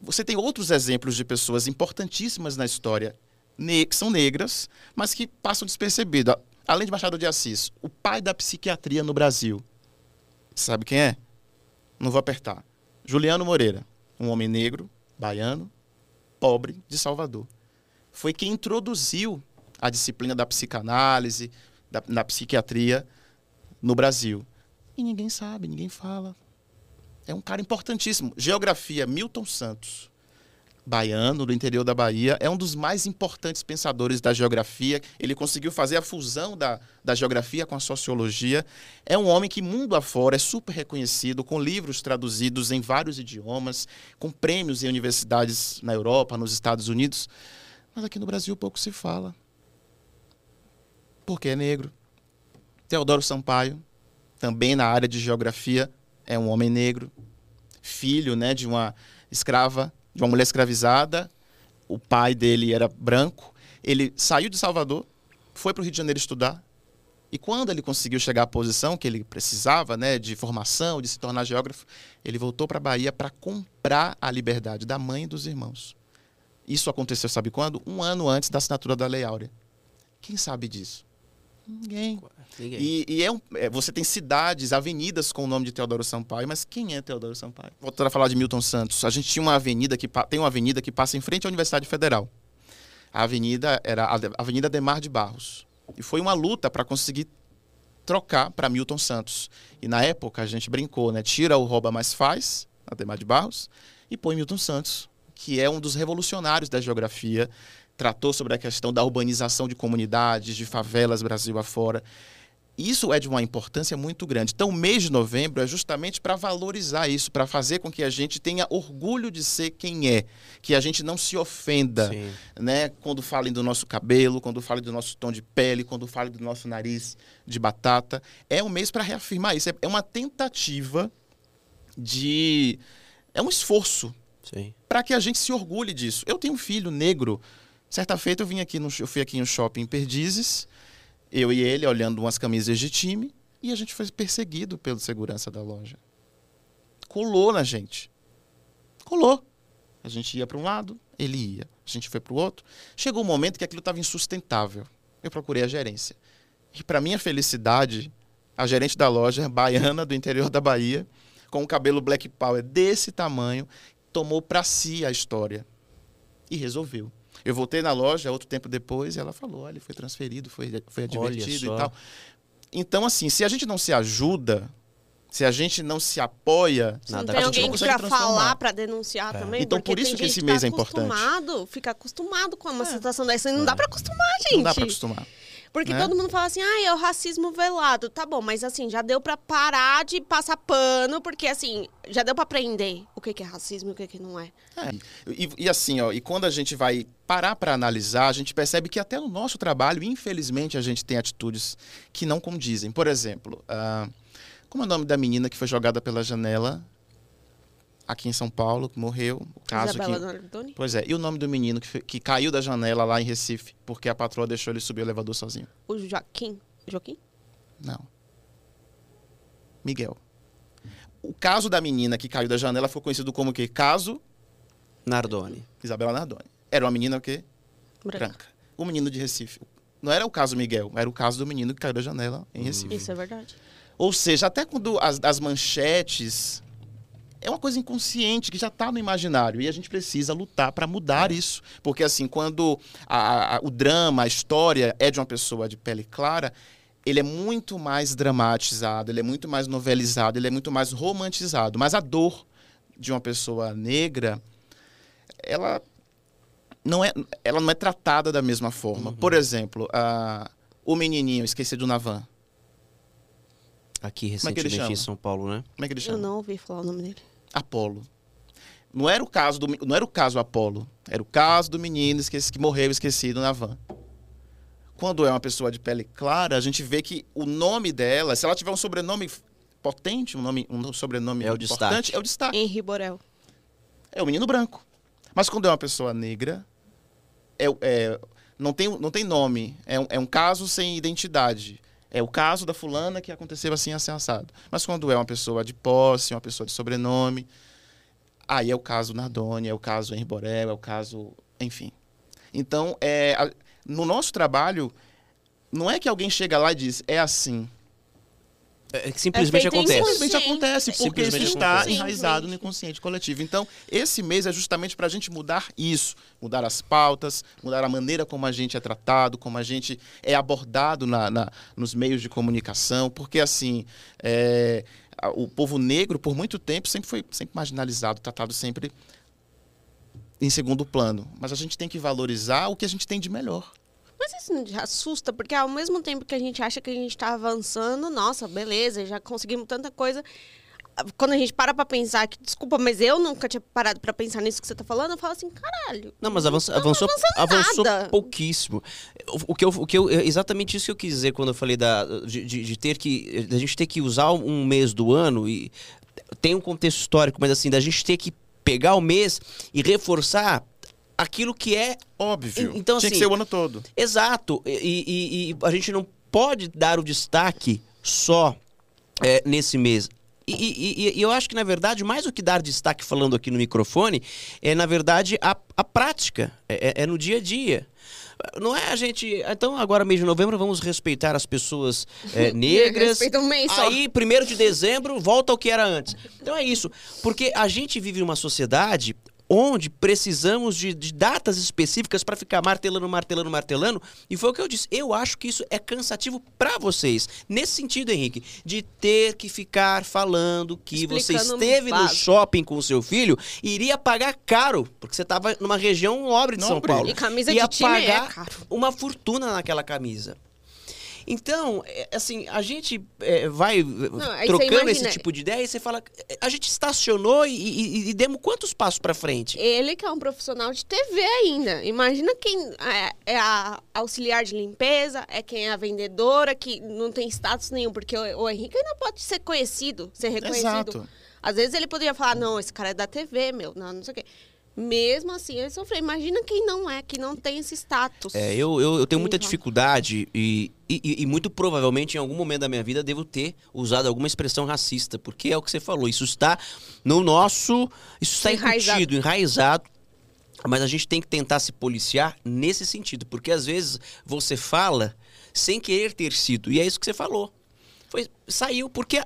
Você tem outros exemplos de pessoas importantíssimas na história, que são negras, mas que passam despercebidas. Além de Machado de Assis, o pai da psiquiatria no Brasil. Sabe quem é? Não vou apertar. Juliano Moreira, um homem negro, baiano, pobre, de Salvador. Foi quem introduziu a disciplina da psicanálise, da, psiquiatria no Brasil. E ninguém sabe, ninguém fala. É um cara importantíssimo. Geografia, Milton Santos, baiano, do interior da Bahia, é um dos mais importantes pensadores da geografia. Ele conseguiu fazer a fusão da, da geografia com a sociologia. É um homem que, mundo afora, é super reconhecido, com livros traduzidos em vários idiomas, com prêmios em universidades na Europa, nos Estados Unidos. Mas aqui no Brasil pouco se fala. Porque é negro. Teodoro Sampaio, também na área de geografia, é um homem negro, filho né, de uma escrava, de uma mulher escravizada. O pai dele era branco. Ele saiu de Salvador, foi para o Rio de Janeiro estudar. E quando ele conseguiu chegar à posição que ele precisava, né, de formação, de se tornar geógrafo, ele voltou para a Bahia para comprar a liberdade da mãe e dos irmãos. Isso aconteceu, sabe quando? Um ano antes da assinatura da Lei Áurea. Quem sabe disso? Ninguém. E, e é um- é, você tem cidades, avenidas com o nome de Teodoro Sampaio, mas quem é Teodoro Sampaio? Voltando a falar de Milton Santos, a gente tinha uma avenida que tem uma avenida que passa em frente à Universidade Federal. A avenida era a Avenida Demar de Barros. E foi uma luta para conseguir trocar para Milton Santos. E na época a gente brincou, né? Tira o rouba mais faz, Ademar de Barros, e põe Milton Santos, que é um dos revolucionários da geografia, tratou sobre a questão da urbanização de comunidades, de favelas Brasil afora. Isso é de uma importância muito grande. Então, o mês de novembro é justamente para valorizar isso, para fazer com que a gente tenha orgulho de ser quem é, que a gente não se ofenda Sim. né? Quando falem do nosso cabelo, quando falem do nosso tom de pele, quando falem do nosso nariz de batata. É um mês para reafirmar isso. É- É uma tentativa de. É um esforço para que a gente se orgulhe disso. Eu tenho um filho negro. Certa feita eu vim aqui no, eu fui aqui no shopping em Perdizes, eu e ele olhando umas camisas de time e a gente foi perseguido pelo segurança da loja. Colou na gente. Colou. A gente ia para um lado, ele ia. A gente foi para o outro. Chegou um momento que aquilo estava insustentável. Eu procurei a gerência. E para minha felicidade, a gerente da loja, baiana do interior da Bahia, com o cabelo black power desse tamanho, tomou para si a história e resolveu. Eu voltei na loja outro tempo depois e ela falou: olha, ele foi transferido, foi, foi advertido e tal. Então, assim, se a gente não se ajuda, se a gente não se apoia, Se não Nada tem a gente alguém não consegue pra transformar. falar, pra denunciar É. também. Então, porque por isso tem que esse tá mês é importante. acostumado, Fica acostumado com uma É. situação dessa. E não dá pra acostumar, gente. não dá para acostumar. Porque né? todo mundo fala assim, ah, é o racismo velado. Tá bom, mas assim, já deu pra parar de passar pano, porque assim, já deu pra aprender o que que é racismo e o que que não é. É, E, e assim, ó, e quando a gente vai parar para analisar, a gente percebe que até no nosso trabalho, infelizmente, a gente tem atitudes que não condizem. Por exemplo, ah, como é o nome da menina que foi jogada pela janela aqui em São Paulo, que morreu? O caso Isabela que... Nardoni? Pois é, e o nome do menino que, que caiu da janela lá em Recife, porque a patroa deixou ele subir o elevador sozinho? O Joaquim? Joaquim? Não. Miguel. O caso da menina que caiu da janela foi conhecido como o quê? Caso Nardoni. Isabela Nardoni. Era uma menina o quê? Branca. branca. O menino de Recife. Não era o caso Miguel, era o caso do menino que caiu da janela em Recife. Isso é verdade. Ou seja, até quando as, as manchetes. É uma coisa inconsciente que já está no imaginário e a gente precisa lutar para mudar isso. Porque, assim, quando a- a- o drama, a história é de uma pessoa de pele clara, ele é muito mais dramatizado, ele é muito mais novelizado, ele é muito mais romantizado. Mas a dor de uma pessoa negra, ela não é, ela não é tratada da mesma forma. Por exemplo, a- o menininho, esqueci do Navan. Aqui é recentemente em chama? São Paulo, né? Como é que ele Eu chama? não ouvi falar o nome dele. Apolo. Não era o caso do, não era o caso Apolo, era o caso do menino esqueci, que morreu esquecido na van. Quando é uma pessoa de pele clara, a gente vê que o nome dela, se ela tiver um sobrenome potente, um nome, um sobrenome É o importante, destaque. é o destaque. Henri Borel. É o menino branco. Mas quando é uma pessoa negra, é, é- não, tem, não tem nome. É um, é um caso sem identidade. É o caso da fulana que aconteceu assim, assim, assado. Mas quando é uma pessoa de posse, uma pessoa de sobrenome, aí é o caso Nardoni, é o caso Henri Borel, é o caso... Enfim. Então, é, no nosso trabalho, não é que alguém chega lá e diz, é assim. É que simplesmente em acontece. Simplesmente acontece, porque isso está acontece. enraizado no inconsciente coletivo. Então, esse mês é justamente para a gente mudar isso, mudar as pautas, mudar a maneira como a gente é tratado, como a gente é abordado na, na- nos meios de comunicação, porque assim, é, o povo negro, por muito tempo, sempre foi sempre marginalizado, tratado sempre em segundo plano. Mas a gente tem que valorizar o que a gente tem de melhor. Mas isso não assusta, porque ao mesmo tempo que a gente acha que a gente tá avançando, nossa, beleza, já conseguimos tanta coisa. Quando a gente para pra pensar que, desculpa, mas eu nunca tinha parado pra pensar nisso que você tá falando, eu falo assim, caralho. Não, mas avança- não avançou, avançou pouquíssimo. O, o que eu, o que eu, é exatamente isso que eu quis dizer quando eu falei da, de, de- de ter que, da gente ter que usar um mês do ano e tem um contexto histórico, mas assim, da gente ter que pegar o mês e reforçar aquilo que é Óbvio. Então, Tinha que assim, ser o ano todo. Exato. E, e- e a gente não pode dar o destaque só é, nesse mês. E, e- eu acho que, na verdade, mais do que dar destaque falando aqui no microfone, é, na verdade, a, a prática. É, é- é no dia a dia. Não é a gente. Então, agora, mês de novembro, vamos respeitar as pessoas é, negras. Respeita um mês só. Aí, primeiro de dezembro, volta ao que era antes. Então é isso. Porque a gente vive numa sociedade onde precisamos de, de datas específicas para ficar martelando, martelando, martelando. E foi o que eu disse. Eu acho que isso é cansativo para vocês. Nesse sentido, Henrique, de ter que ficar falando que você Explicando esteve no shopping com o seu filho e iria pagar caro, porque você estava numa região nobre de São. Paulo. E camisa ia de time é pagar caro. uma fortuna naquela camisa. Então, é, assim, a gente é, vai você trocando imagina- esse tipo de ideia e você fala, a gente estacionou e, e- e demos quantos passos pra frente? Ele que é um profissional de TV ainda. Imagina quem é, é a auxiliar de limpeza, é quem é a vendedora, que não tem status nenhum, porque o, o Henrique ainda pode ser conhecido, ser reconhecido. Exato. Às vezes ele poderia falar, não, esse cara é da TV, meu, não, não sei o quê. Mesmo assim, ele sofreu. Imagina quem não é, que não tem esse status. É, eu, eu, eu tenho muita dificuldade e, e, e muito provavelmente em algum momento da minha vida devo ter usado alguma expressão racista, porque é o que você falou, isso está no nosso. Isso está Enraizado. incutido, enraizado. Mas a gente tem que tentar se policiar nesse sentido, porque às vezes você fala sem querer ter sido, e é isso que você falou. Foi, saiu, porque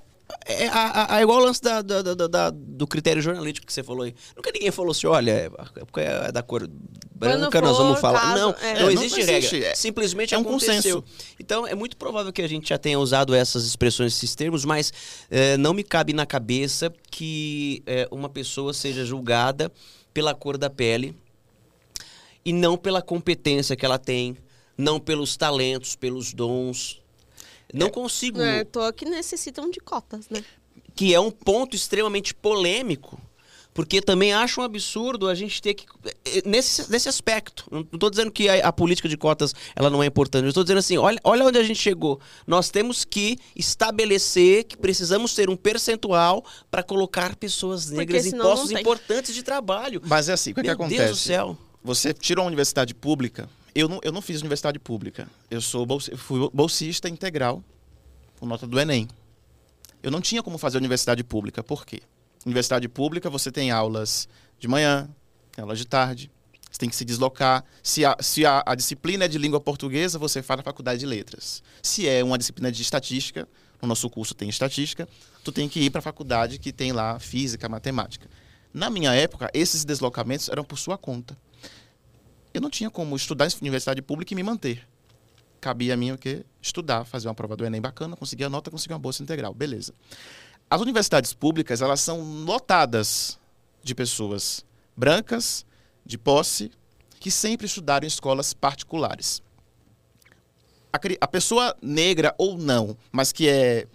é, a- a- é igual o lance da- da- da- da- do critério jornalístico que você falou aí. Nunca ninguém falou assim, olha, é, porque é da cor branca, nós for vamos falar. caso, não, é. não É, existe não regra. existe, é- Simplesmente é um aconteceu. consenso. Então, é muito provável que a gente já tenha usado essas expressões, esses termos, mas eh, não me cabe na cabeça que eh, uma pessoa seja julgada pela cor da pele e não pela competência que ela tem, não pelos talentos, pelos dons. Não consigo. Não é à que necessitam de cotas, né? Que é um ponto extremamente polêmico. Porque também acho um absurdo a gente ter que. eh, Nesse, nesse aspecto. Não estou dizendo que a, a política de cotas ela não é importante. Eu estou dizendo assim: olha, olha onde a gente chegou. Nós temos que estabelecer que precisamos ter um percentual para colocar pessoas negras em postos importantes de trabalho. Mas é assim, o que, que Meu acontece? Deus do céu. Você tirou uma universidade pública. Eu não, eu não fiz universidade pública. Eu sou bolsi- eu fui bolsista integral com nota do Enem. Eu não tinha como fazer universidade pública. Por quê? Universidade pública, você tem aulas de manhã, tem aulas de tarde. Você tem que se deslocar. Se, a, se a, a disciplina é de língua portuguesa, você faz na faculdade de letras. Se é uma disciplina de estatística, no nosso curso tem estatística, tu tem que ir para a faculdade que tem lá física, matemática. Na minha época, esses deslocamentos eram por sua conta. Eu não tinha como estudar em universidade pública e me manter. Cabia a mim o quê? Estudar, fazer uma prova do Enem bacana, conseguir a nota, conseguir uma bolsa integral. Beleza. As universidades públicas, elas são lotadas de pessoas brancas, de posse, que sempre estudaram em escolas particulares. A, a pessoa negra ou não, mas que é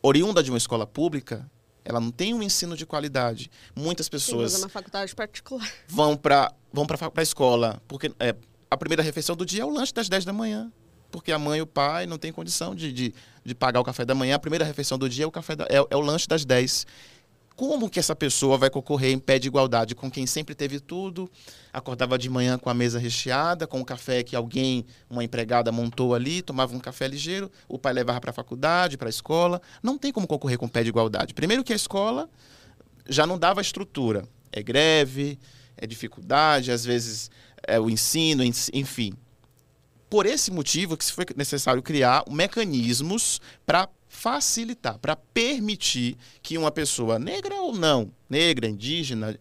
oriunda de uma escola pública, ela não tem um ensino de qualidade. Muitas Sim, pessoas usa uma faculdade particular. vão para vão para a escola, porque é, a primeira refeição do dia é o lanche das 10 da manhã. Porque a mãe e o pai não têm condição de, de, de pagar o café da manhã. A primeira refeição do dia é o, café da, é, é o lanche das 10. Como que essa pessoa vai concorrer em pé de igualdade com quem sempre teve tudo, acordava de manhã com a mesa recheada, com o café que alguém, uma empregada montou ali, tomava um café ligeiro, o pai levava para a faculdade, para a escola. Não tem como concorrer com pé de igualdade. Primeiro que a escola já não dava estrutura. É greve, é dificuldade, às vezes é o ensino, ens- enfim. Por esse motivo que foi necessário criar mecanismos para facilitar, para permitir que uma pessoa negra ou não, negra, indígena,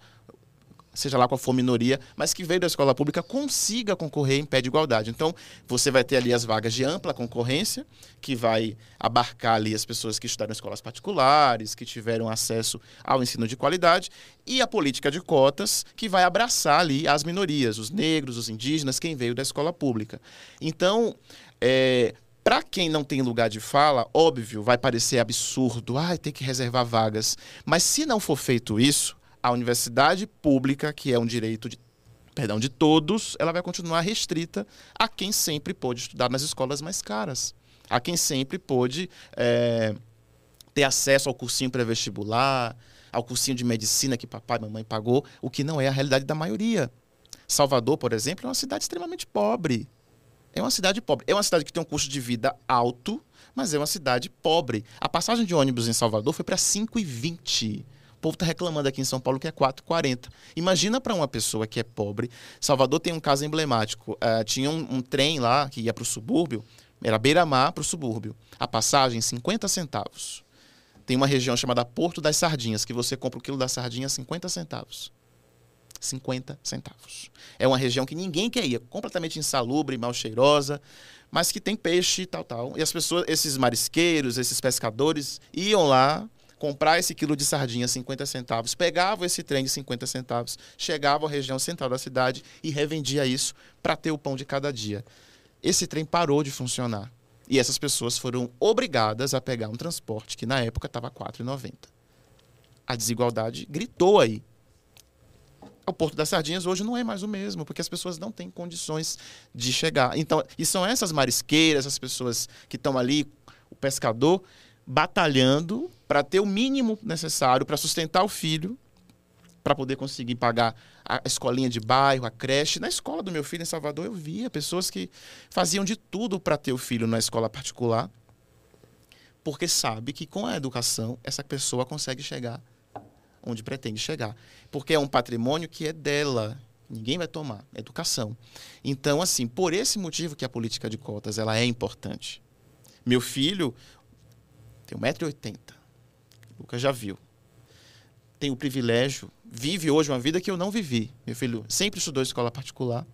seja lá qual for a minoria, mas que veio da escola pública consiga concorrer em pé de igualdade. Então, você vai ter ali as vagas de ampla concorrência, que vai abarcar ali as pessoas que estudaram em escolas particulares, que tiveram acesso ao ensino de qualidade, e a política de cotas, que vai abraçar ali as minorias, os negros, os indígenas, quem veio da escola pública. Então, é, para quem não tem lugar de fala, óbvio, vai parecer absurdo, ah, tem que reservar vagas. Mas se não for feito isso, a universidade pública, que é um direito de, perdão, de todos, ela vai continuar restrita a quem sempre pôde estudar nas escolas mais caras, a quem sempre pôde é, ter acesso ao cursinho pré-vestibular, ao cursinho de medicina que papai e mamãe pagou, o que não é a realidade da maioria. Salvador, por exemplo, é uma cidade extremamente pobre. É uma cidade pobre. É uma cidade que tem um custo de vida alto, mas é uma cidade pobre. A passagem de ônibus em Salvador foi para 5,20. O povo está reclamando aqui em São Paulo que é 4,40. Imagina para uma pessoa que é pobre. Salvador tem um caso emblemático. Eh, tinha um, um trem lá que ia para o subúrbio, era beira-mar para o subúrbio. A passagem, 50 centavos. Tem uma região chamada Porto das Sardinhas, que você compra o quilo da sardinha a 50 centavos. 50 centavos. É uma região que ninguém quer ir, completamente insalubre, mal cheirosa, mas que tem peixe e tal, tal. E as pessoas, esses marisqueiros, esses pescadores, iam lá comprar esse quilo de sardinha a 50 centavos, pegavam esse trem de 50 centavos, chegavam à região central da cidade e revendia isso para ter o pão de cada dia. Esse trem parou de funcionar. E essas pessoas foram obrigadas a pegar um transporte que na época estava R$ 4,90. A desigualdade gritou aí. O Porto das Sardinhas hoje não é mais o mesmo, porque as pessoas não têm condições de chegar. Então, e são essas marisqueiras, essas pessoas que estão ali, o pescador, batalhando para ter o mínimo necessário para sustentar o filho, para poder conseguir pagar a escolinha de bairro, a creche. Na escola do meu filho em Salvador, eu via pessoas que faziam de tudo para ter o filho na escola particular, porque sabe que com a educação essa pessoa consegue chegar onde pretende chegar. Porque é um patrimônio que é dela. Ninguém vai tomar. É educação. Então, assim, por esse motivo que a política de cotas ela é importante. Meu filho tem 1,80m. O Lucas já viu. Tem o privilégio, vive hoje uma vida que eu não vivi. Meu filho sempre estudou em escola particular.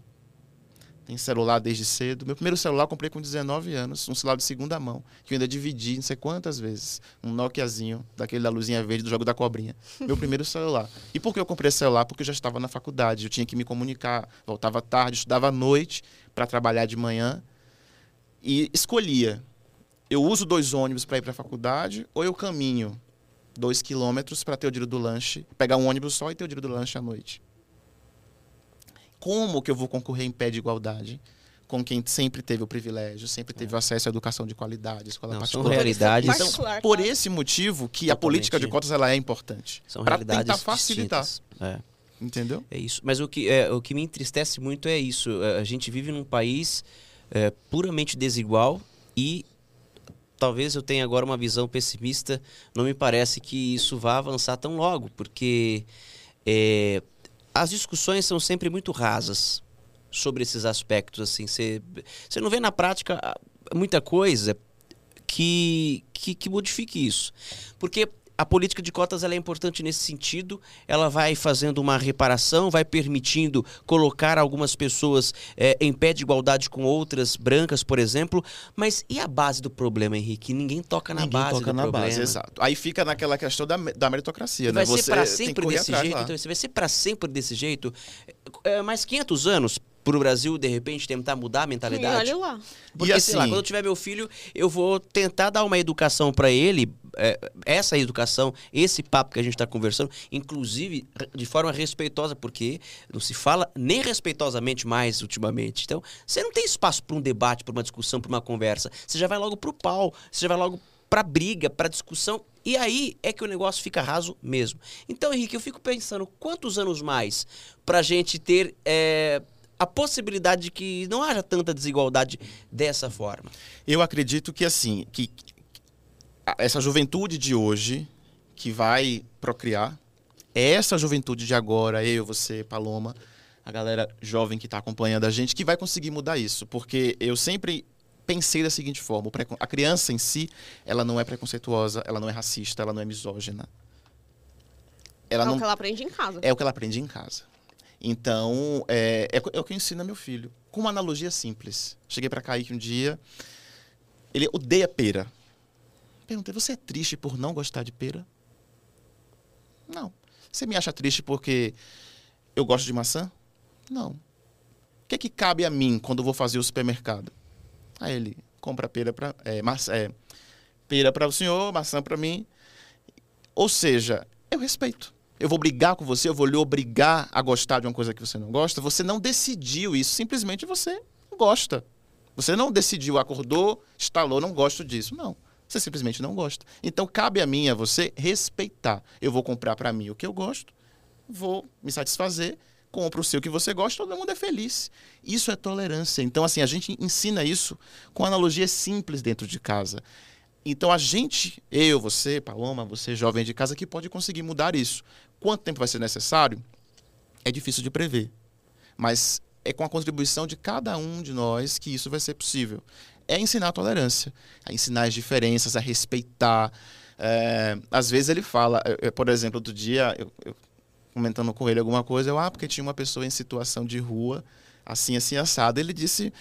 Tem celular desde cedo. Meu primeiro celular eu comprei com 19 anos, um celular de segunda mão, que eu ainda dividi não sei quantas vezes. Um Nokiazinho, daquele da luzinha verde do jogo da cobrinha. Meu primeiro celular. E por que eu comprei esse celular? Porque eu já estava na faculdade, eu tinha que me comunicar, voltava tarde, estudava à noite para trabalhar de manhã e escolhia. Eu uso dois ônibus para ir para a faculdade ou eu caminho dois quilômetros para ter o dinheiro do lanche, pegar um ônibus só e ter o dinheiro do lanche à noite. Como que eu vou concorrer em pé de igualdade com quem sempre teve o privilégio, sempre teve o acesso à educação de qualidade, escola Não, são particular? realidades. Então, Particular, por claro. esse motivo que a Totalmente. política de cotas ela é importante. São Para realidades tentar facilitar. É. entendeu? É isso. Mas o que, é, o que me entristece muito é isso. É, A gente vive num país é, puramente desigual e talvez eu tenha agora uma visão pessimista. Não me parece que isso vá avançar tão logo, porque é, as discussões são sempre muito rasas sobre esses aspectos. Assim, você você não vê na prática ah, muita coisa que, que, que modifique isso. Porque a política de cotas é importante nesse sentido, ela vai fazendo uma reparação, vai permitindo colocar algumas pessoas eh, em pé de igualdade com outras, brancas, por exemplo. Mas e a base do problema, Henrique? Ninguém toca na Ninguém base toca do na problema. base, exato. Aí fica naquela questão da, da meritocracia, vai né? ser para tem que sempre desse jeito? lá. Então, você vai ser para sempre desse jeito? É, mais 500 anos, pro Brasil, de repente, tentar mudar a mentalidade? E olha lá. Porque, E sei lá, assim- quando eu tiver meu filho, eu vou tentar dar uma educação pra ele, é, essa educação, esse papo que a gente tá conversando, inclusive de forma respeitosa, porque não se fala nem respeitosamente mais ultimamente. Então, você não tem espaço pra um debate, pra uma discussão, pra uma conversa. Você já vai logo pro pau, você já vai logo pra briga, pra discussão. E aí é que o negócio fica raso mesmo. Então, Henrique, eu fico pensando quantos anos mais pra gente ter é, a possibilidade de que não haja tanta desigualdade dessa forma. Eu acredito que assim, que essa juventude de hoje que vai procriar, é essa juventude de agora, eu, você, Paloma, a galera jovem que está acompanhando a gente, que vai conseguir mudar isso. Porque eu sempre pensei da seguinte forma: a criança em si, ela não é preconceituosa, ela não é racista, ela não é misógina. Ela é não o que ela aprende em casa. é o que ela aprende em casa. Então, é, é, é o que eu ensino a meu filho. Com uma analogia simples. Cheguei para Kaique um dia, ele odeia pera. Perguntei, você é triste por não gostar de pera? Não. Você me acha triste porque eu gosto de maçã? Não. O que, é que cabe a mim quando vou fazer o supermercado? Aí ele compra pera para é, é, pera para o senhor, maçã para mim. Ou seja, eu respeito. Eu vou brigar com você, eu vou lhe obrigar a gostar de uma coisa que você não gosta. Você não decidiu isso, simplesmente você gosta. Você não decidiu, acordou, instalou, não gosto disso. Não. Você simplesmente não gosta. Então cabe a mim, a você, respeitar. Eu vou comprar para mim o que eu gosto, vou me satisfazer, compro o seu que você gosta, todo mundo é feliz. Isso é tolerância. Então, assim, a gente ensina isso com analogias simples dentro de casa. Então, a gente, eu, você, Paloma, você, jovem de casa, que pode conseguir mudar isso. Quanto tempo vai ser necessário? É difícil de prever. Mas é com a contribuição de cada um de nós que isso vai ser possível. É ensinar a tolerância, a ensinar as diferenças, a respeitar. É, às vezes ele fala, eu- eu, por exemplo, outro dia, eu, eu comentando com ele alguma coisa, eu, ah, porque tinha uma pessoa em situação de rua, assim, assim, assado. Ele disse,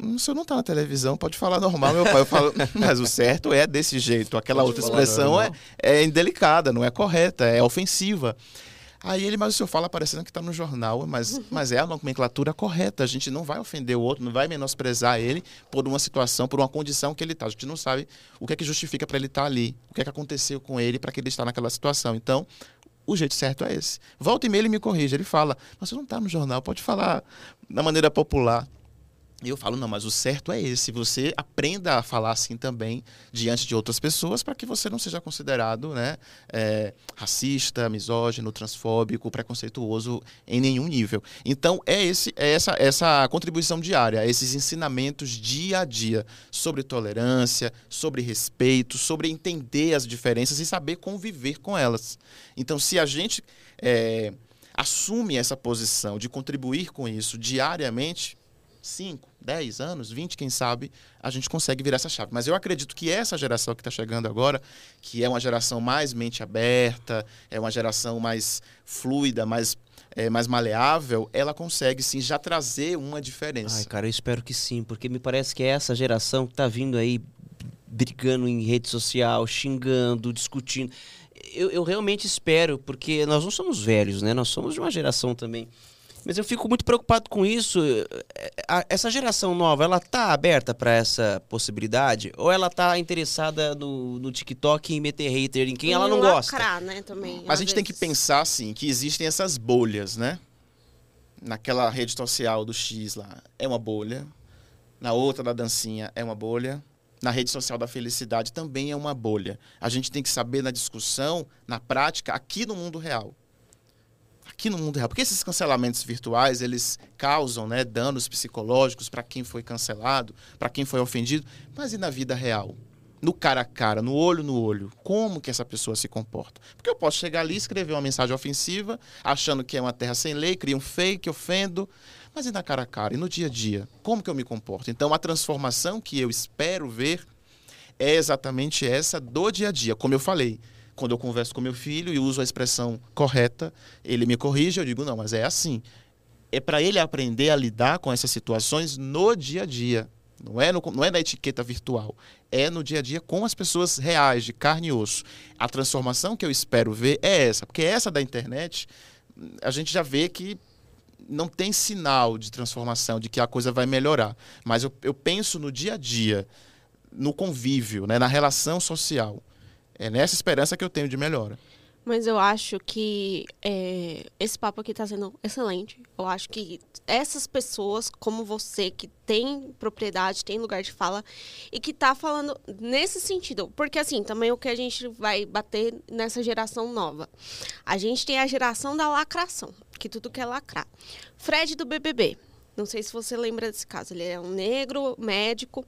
"Hum, o senhor não está na televisão, pode falar normal, meu pai. Eu falo, mas o certo é desse jeito. Aquela Pode outra expressão é, normal. é indelicada, não é correta, é ofensiva. Aí ele, mas o senhor fala parecendo que está no jornal, mas, mas é a nomenclatura correta. A gente não vai ofender o outro, não vai menosprezar ele por uma situação, por uma condição que ele está. A gente não sabe o que é que justifica para ele estar ali, o que é que aconteceu com ele para que ele está naquela situação. Então, o jeito certo é esse. Volta e meia ele me corrige, ele fala, mas você não está no jornal, pode falar da maneira popular. E eu falo, não, mas o certo é esse. Você aprenda a falar assim também diante de outras pessoas para que você não seja considerado né, é, racista, misógino, transfóbico, preconceituoso em nenhum nível. Então, é, esse, é essa, essa contribuição diária, esses ensinamentos dia a dia sobre tolerância, sobre respeito, sobre entender as diferenças e saber conviver com elas. Então, se a gente é, assume essa posição de contribuir com isso diariamente, 5, 10 anos, 20, quem sabe, a gente consegue virar essa chave. Mas eu acredito que essa geração que está chegando agora, que é uma geração mais mente aberta, é uma geração mais fluida, mais, é, mais maleável, ela consegue sim já trazer uma diferença. Ai, cara, eu espero que sim, porque me parece que é essa geração que tá vindo aí brigando em rede social, xingando, discutindo. Eu, eu realmente espero, porque nós não somos velhos, né? Nós somos de uma geração também. Mas eu fico muito preocupado com isso. Eh, a- Essa geração nova, ela tá aberta para essa possibilidade? Ou ela tá interessada no, no TikTok em meter hater em quem ela não E gosta? lacrar, né, também. Mas a gente tem que vezes. pensar assim, que existem essas bolhas, né? Naquela rede social do X lá é uma bolha, na outra da dancinha é uma bolha, na rede social da felicidade também é uma bolha. A gente tem que saber na discussão, na prática, aqui no mundo real. Aqui no mundo real, porque esses cancelamentos virtuais, eles causam, né, danos psicológicos para quem foi cancelado, para quem foi ofendido, mas e na vida real? no cara a cara, no olho no olho, como que essa pessoa se comporta. Porque eu posso chegar ali e escrever uma mensagem ofensiva, achando que é uma terra sem lei, cria um fake, ofendo, mas e na cara a cara, e no dia a dia, como que eu me comporto? Então a transformação que eu espero ver é exatamente essa do dia a dia, como eu falei. Quando eu converso com meu filho e uso a expressão correta, ele me corrige, eu digo, não, mas é assim. É para ele aprender a lidar com essas situações no dia a dia. Não é, no, não é na etiqueta virtual. É no dia a dia com as pessoas reais, de carne e osso. A transformação que eu espero ver é essa. Porque essa da internet, a gente já vê que não tem sinal de transformação, de que a coisa vai melhorar. Mas eu, eu penso no dia a dia, no convívio, né, na relação social. É nessa esperança que eu tenho de melhora. Mas eu acho que é, esse papo aqui está sendo excelente. Eu acho que essas pessoas, como você, que tem propriedade, tem lugar de fala, e que está falando nesse sentido. Porque, assim, também o que a gente vai bater nessa geração nova. A gente tem a geração da lacração, que tudo quer lacrar. Fred do BBB. Não sei se você lembra desse caso. Ele é um negro, médico.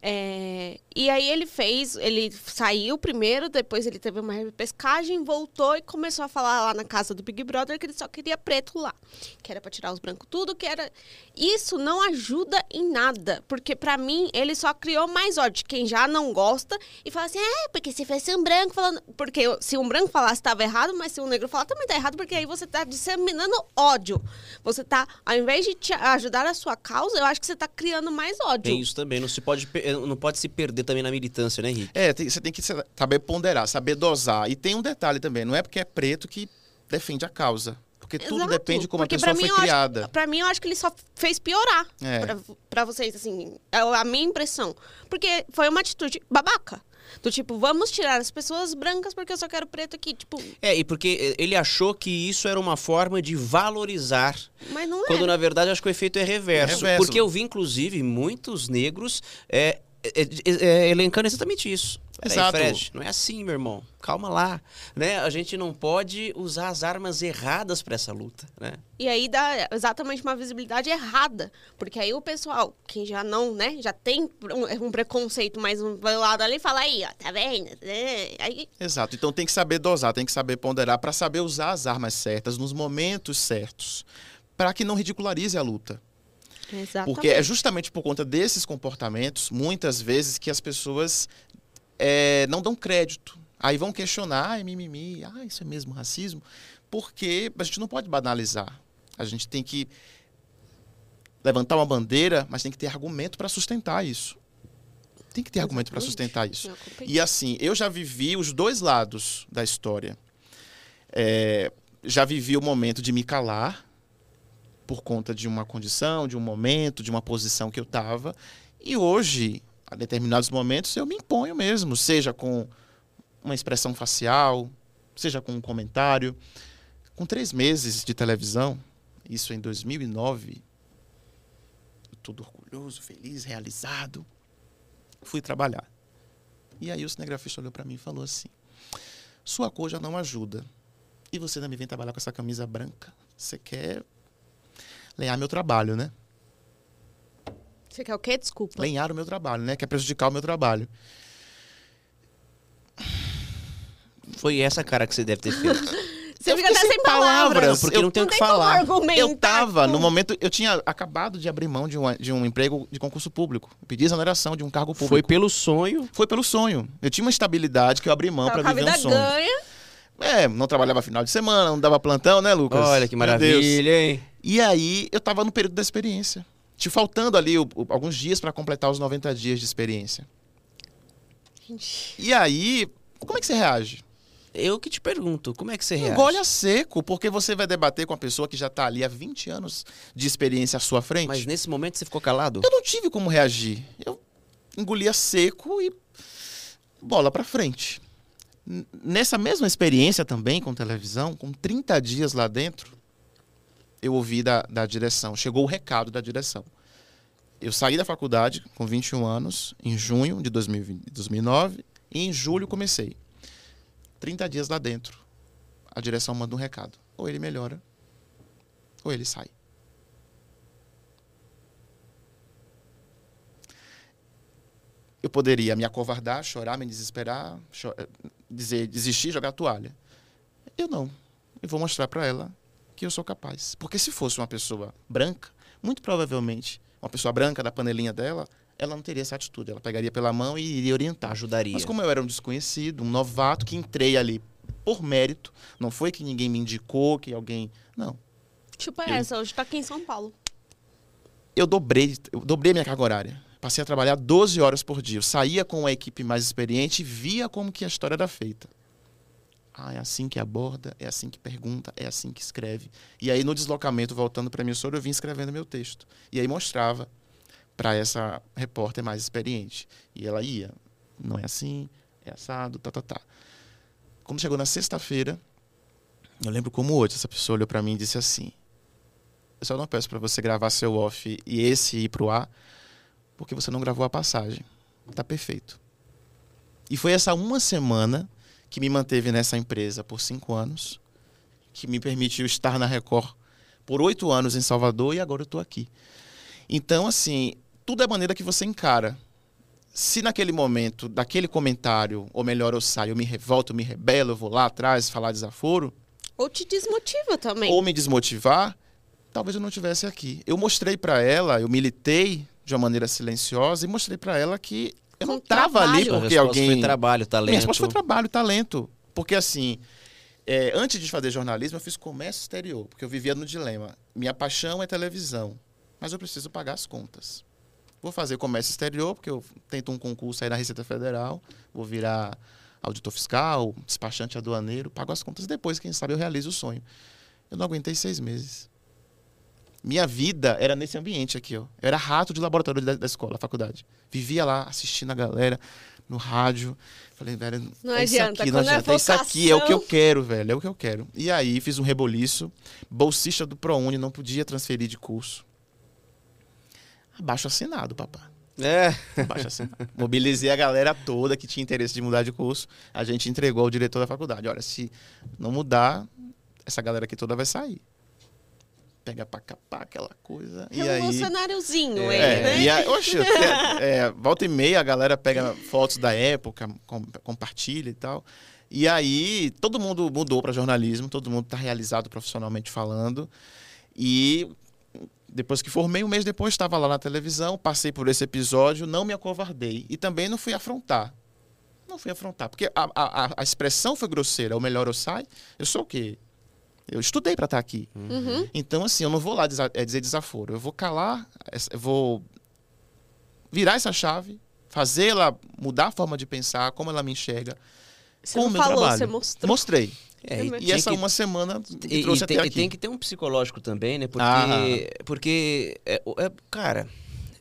É... E aí ele fez, ele saiu primeiro, depois ele teve uma repescagem, voltou e começou a falar lá na casa do Big Brother que ele só queria preto lá. Que era pra tirar os brancos tudo, que era. Isso não ajuda em nada. Porque para mim, ele só criou mais ódio de quem já não gosta e fala assim: é, porque se fosse um branco falando. Porque se um branco falasse, estava errado, mas se um negro falar, também tá errado, porque aí você tá disseminando ódio. Você tá, ao invés de te ajudar ajudar a sua causa, eu acho que você está criando mais ódio. Tem isso também. Não, se pode, não pode se perder também na militância, né, Henrique? É, tem, você tem que saber ponderar, saber dosar. E tem um detalhe também: não é porque é preto que defende a causa. Porque Exato. tudo depende de como Porque a pessoa foi criada. Acho, pra mim, eu acho que ele só fez piorar. É. Pra, pra vocês, assim. É a minha impressão. Porque foi uma atitude babaca. Do tipo, vamos tirar as pessoas brancas porque eu só quero preto aqui. Tipo. É, e porque ele achou que isso era uma forma de valorizar. Mas não é. Quando na verdade acho que o efeito é reverso. É reverso. Porque eu vi, inclusive, muitos negros é, é, é, é elencando exatamente isso. Exato. Fred, não é assim, meu irmão. Calma lá, né? A gente não pode usar as armas erradas para essa luta, né? E aí dá exatamente uma visibilidade errada, porque aí o pessoal, quem já não, né, já tem um, um preconceito mais um lado ali, fala aí, ó, tá vendo? É, aí... Exato. Então tem que saber dosar, tem que saber ponderar para saber usar as armas certas nos momentos certos, para que não ridicularize a luta. Exatamente. Porque é justamente por conta desses comportamentos, muitas vezes, que as pessoas é, não dão crédito. Aí vão questionar, ai, mimimi, ah, isso é mesmo racismo, porque a gente não pode banalizar. A gente tem que levantar uma bandeira, mas tem que ter argumento para sustentar isso. Tem que ter Exatamente. argumento para sustentar isso. E assim, eu já vivi os dois lados da história. É, já vivi o momento de me calar por conta de uma condição, de um momento, de uma posição que eu estava. E hoje a determinados momentos eu me imponho mesmo, seja com uma expressão facial, seja com um comentário. Com três meses de televisão, isso em 2009, todo orgulhoso, feliz, realizado, fui trabalhar. E aí o cinegrafista olhou para mim e falou assim: Sua cor já não ajuda. E você me vem trabalhar com essa camisa branca? Você quer lenhar meu trabalho, né? Você quer o quê? Desculpa. Lenhar o meu trabalho, né? Quer prejudicar o meu trabalho. Foi essa cara que você deve ter feito. Você fica até sem palavras. porque eu, não tem o que falar. Eu tava, no momento, eu tinha acabado de abrir mão de um, de um emprego de concurso público. Eu pedi exoneração de um cargo público. Foi pelo sonho? Foi pelo sonho. Eu tinha uma estabilidade que eu abri mão para viver um sonho. ganha. É, não trabalhava final de semana, não dava plantão, né, Lucas? Olha que maravilha, hein? E aí, eu tava no período da experiência te faltando ali o, o, alguns dias para completar os 90 dias de experiência. E aí, como é que você reage? Eu que te pergunto, como é que você reage? Engole a seco, porque você vai debater com a pessoa que já está ali há 20 anos de experiência à sua frente. Mas nesse momento você ficou calado? Eu não tive como reagir. Eu engolia seco e bola para frente. Nessa mesma experiência também com televisão, com 30 dias lá dentro, eu ouvi da, da direção, chegou o recado da direção. Eu saí da faculdade com 21 anos, em junho de 2020, 2009, e em julho comecei. 30 dias lá dentro, a direção manda um recado. Ou ele melhora, ou ele sai. Eu poderia me acovardar, chorar, me desesperar, chorar, dizer, desistir, jogar a toalha. Eu não. Eu vou mostrar para ela que eu sou capaz. Porque se fosse uma pessoa branca, muito provavelmente, uma pessoa branca da panelinha dela, ela não teria essa atitude. Ela pegaria pela mão e iria orientar. Ajudaria. Mas como eu era um desconhecido, um novato, que entrei ali por mérito, não foi que ninguém me indicou, que alguém. Não. Tipo eu, essa, hoje tá aqui em São Paulo. Eu dobrei, eu dobrei minha carga horária. Passei a trabalhar 12 horas por dia. Eu saía com a equipe mais experiente e via como que a história era feita. Ah, é assim que aborda, é assim que pergunta, é assim que escreve. E aí, no deslocamento, voltando para a emissora, eu vim escrevendo meu texto. E aí mostrava para essa repórter mais experiente. E ela ia, não é assim, é assado, tá, tá, tá. Quando chegou na sexta-feira, eu lembro como hoje, essa pessoa olhou para mim e disse assim: Eu só não peço para você gravar seu off e esse ir pro ar, porque você não gravou a passagem. Tá perfeito. E foi essa uma semana que me manteve nessa empresa por cinco anos, que me permitiu estar na Record por oito anos em Salvador e agora eu estou aqui. Então, assim, tudo é maneira que você encara. Se naquele momento, daquele comentário, ou melhor, eu saio, eu me revolto, eu me rebelo, eu vou lá atrás falar desaforo. Ou te desmotiva também. Ou me desmotivar, talvez eu não estivesse aqui. Eu mostrei para ela, eu militei de uma maneira silenciosa e mostrei para ela que eu não estava ali porque alguém. foi trabalho, talento. Minha resposta foi trabalho, talento. Porque assim, é, antes de fazer jornalismo, eu fiz comércio exterior, porque eu vivia no dilema. Minha paixão é televisão, mas eu preciso pagar as contas. Vou fazer comércio exterior, porque eu tento um concurso aí na Receita Federal, vou virar auditor fiscal, despachante aduaneiro, pago as contas depois, quem sabe eu realizo o sonho. Eu não aguentei seis meses. Minha vida era nesse ambiente aqui, ó. Eu era rato de laboratório da, da escola, da faculdade. Vivia lá assistindo a galera no rádio. Falei, velho, Não é isso adianta, aqui, não é adianta. É isso aqui, é o que eu quero, velho. É o que eu quero. E aí fiz um reboliço. Bolsista do ProUni, não podia transferir de curso. Abaixo assinado, papá. É. Abaixo assinado. Mobilizei a galera toda que tinha interesse de mudar de curso. A gente entregou ao diretor da faculdade. Olha, se não mudar, essa galera aqui toda vai sair. Pega pra capar aquela coisa. E. Revolucionáriozinho É, ele, né? E aí, oxe, é, é, volta e meia a galera pega fotos da época, com- compartilha e tal. E aí todo mundo mudou para jornalismo, todo mundo está realizado profissionalmente falando. E depois que formei, um mês depois estava lá na televisão, passei por esse episódio, não me acovardei. E também não fui afrontar. Não fui afrontar, porque a, a, a- a expressão foi grosseira. O melhor eu sai. Eu sou o quê? Eu estudei para estar aqui. Uhum. Então, assim, eu não vou lá desa- eh, dizer desaforo. Eu vou calar, eu vou virar essa chave, fazê-la mudar a forma de pensar, como ela me enxerga. Você com não o meu falou, trabalho. você mostrou. Mostrei. É, E E essa que- uma semana me E, trouxe e tem, até e aqui. tem que ter um psicológico também, né? Porque, Ah. porque é, o- é, cara,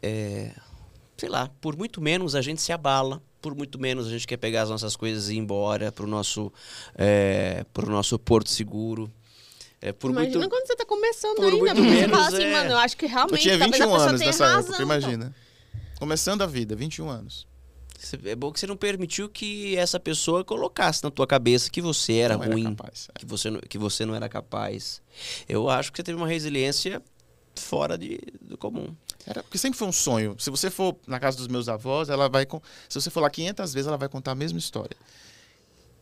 é, sei lá, por muito menos a gente se abala, por muito menos a gente quer pegar as nossas coisas e ir embora pro nosso, é, pro nosso porto seguro. É, por Imagina muito, quando você tá começando por ainda. muito Você menos, fala assim, é. mano, eu acho que realmente Eu tinha talvez a 21 pessoa anos nessa razão, época, então. imagina. Começando a vida, 21 anos. É bom que você não permitiu que essa pessoa colocasse na tua cabeça que você era não ruim, era capaz. que você, não- que você não era capaz. Eu acho que você teve uma resiliência fora de, do comum. Era, porque sempre foi um sonho. Se você for na casa dos meus avós, ela vai. Se você for lá 500 vezes, ela vai contar a mesma história.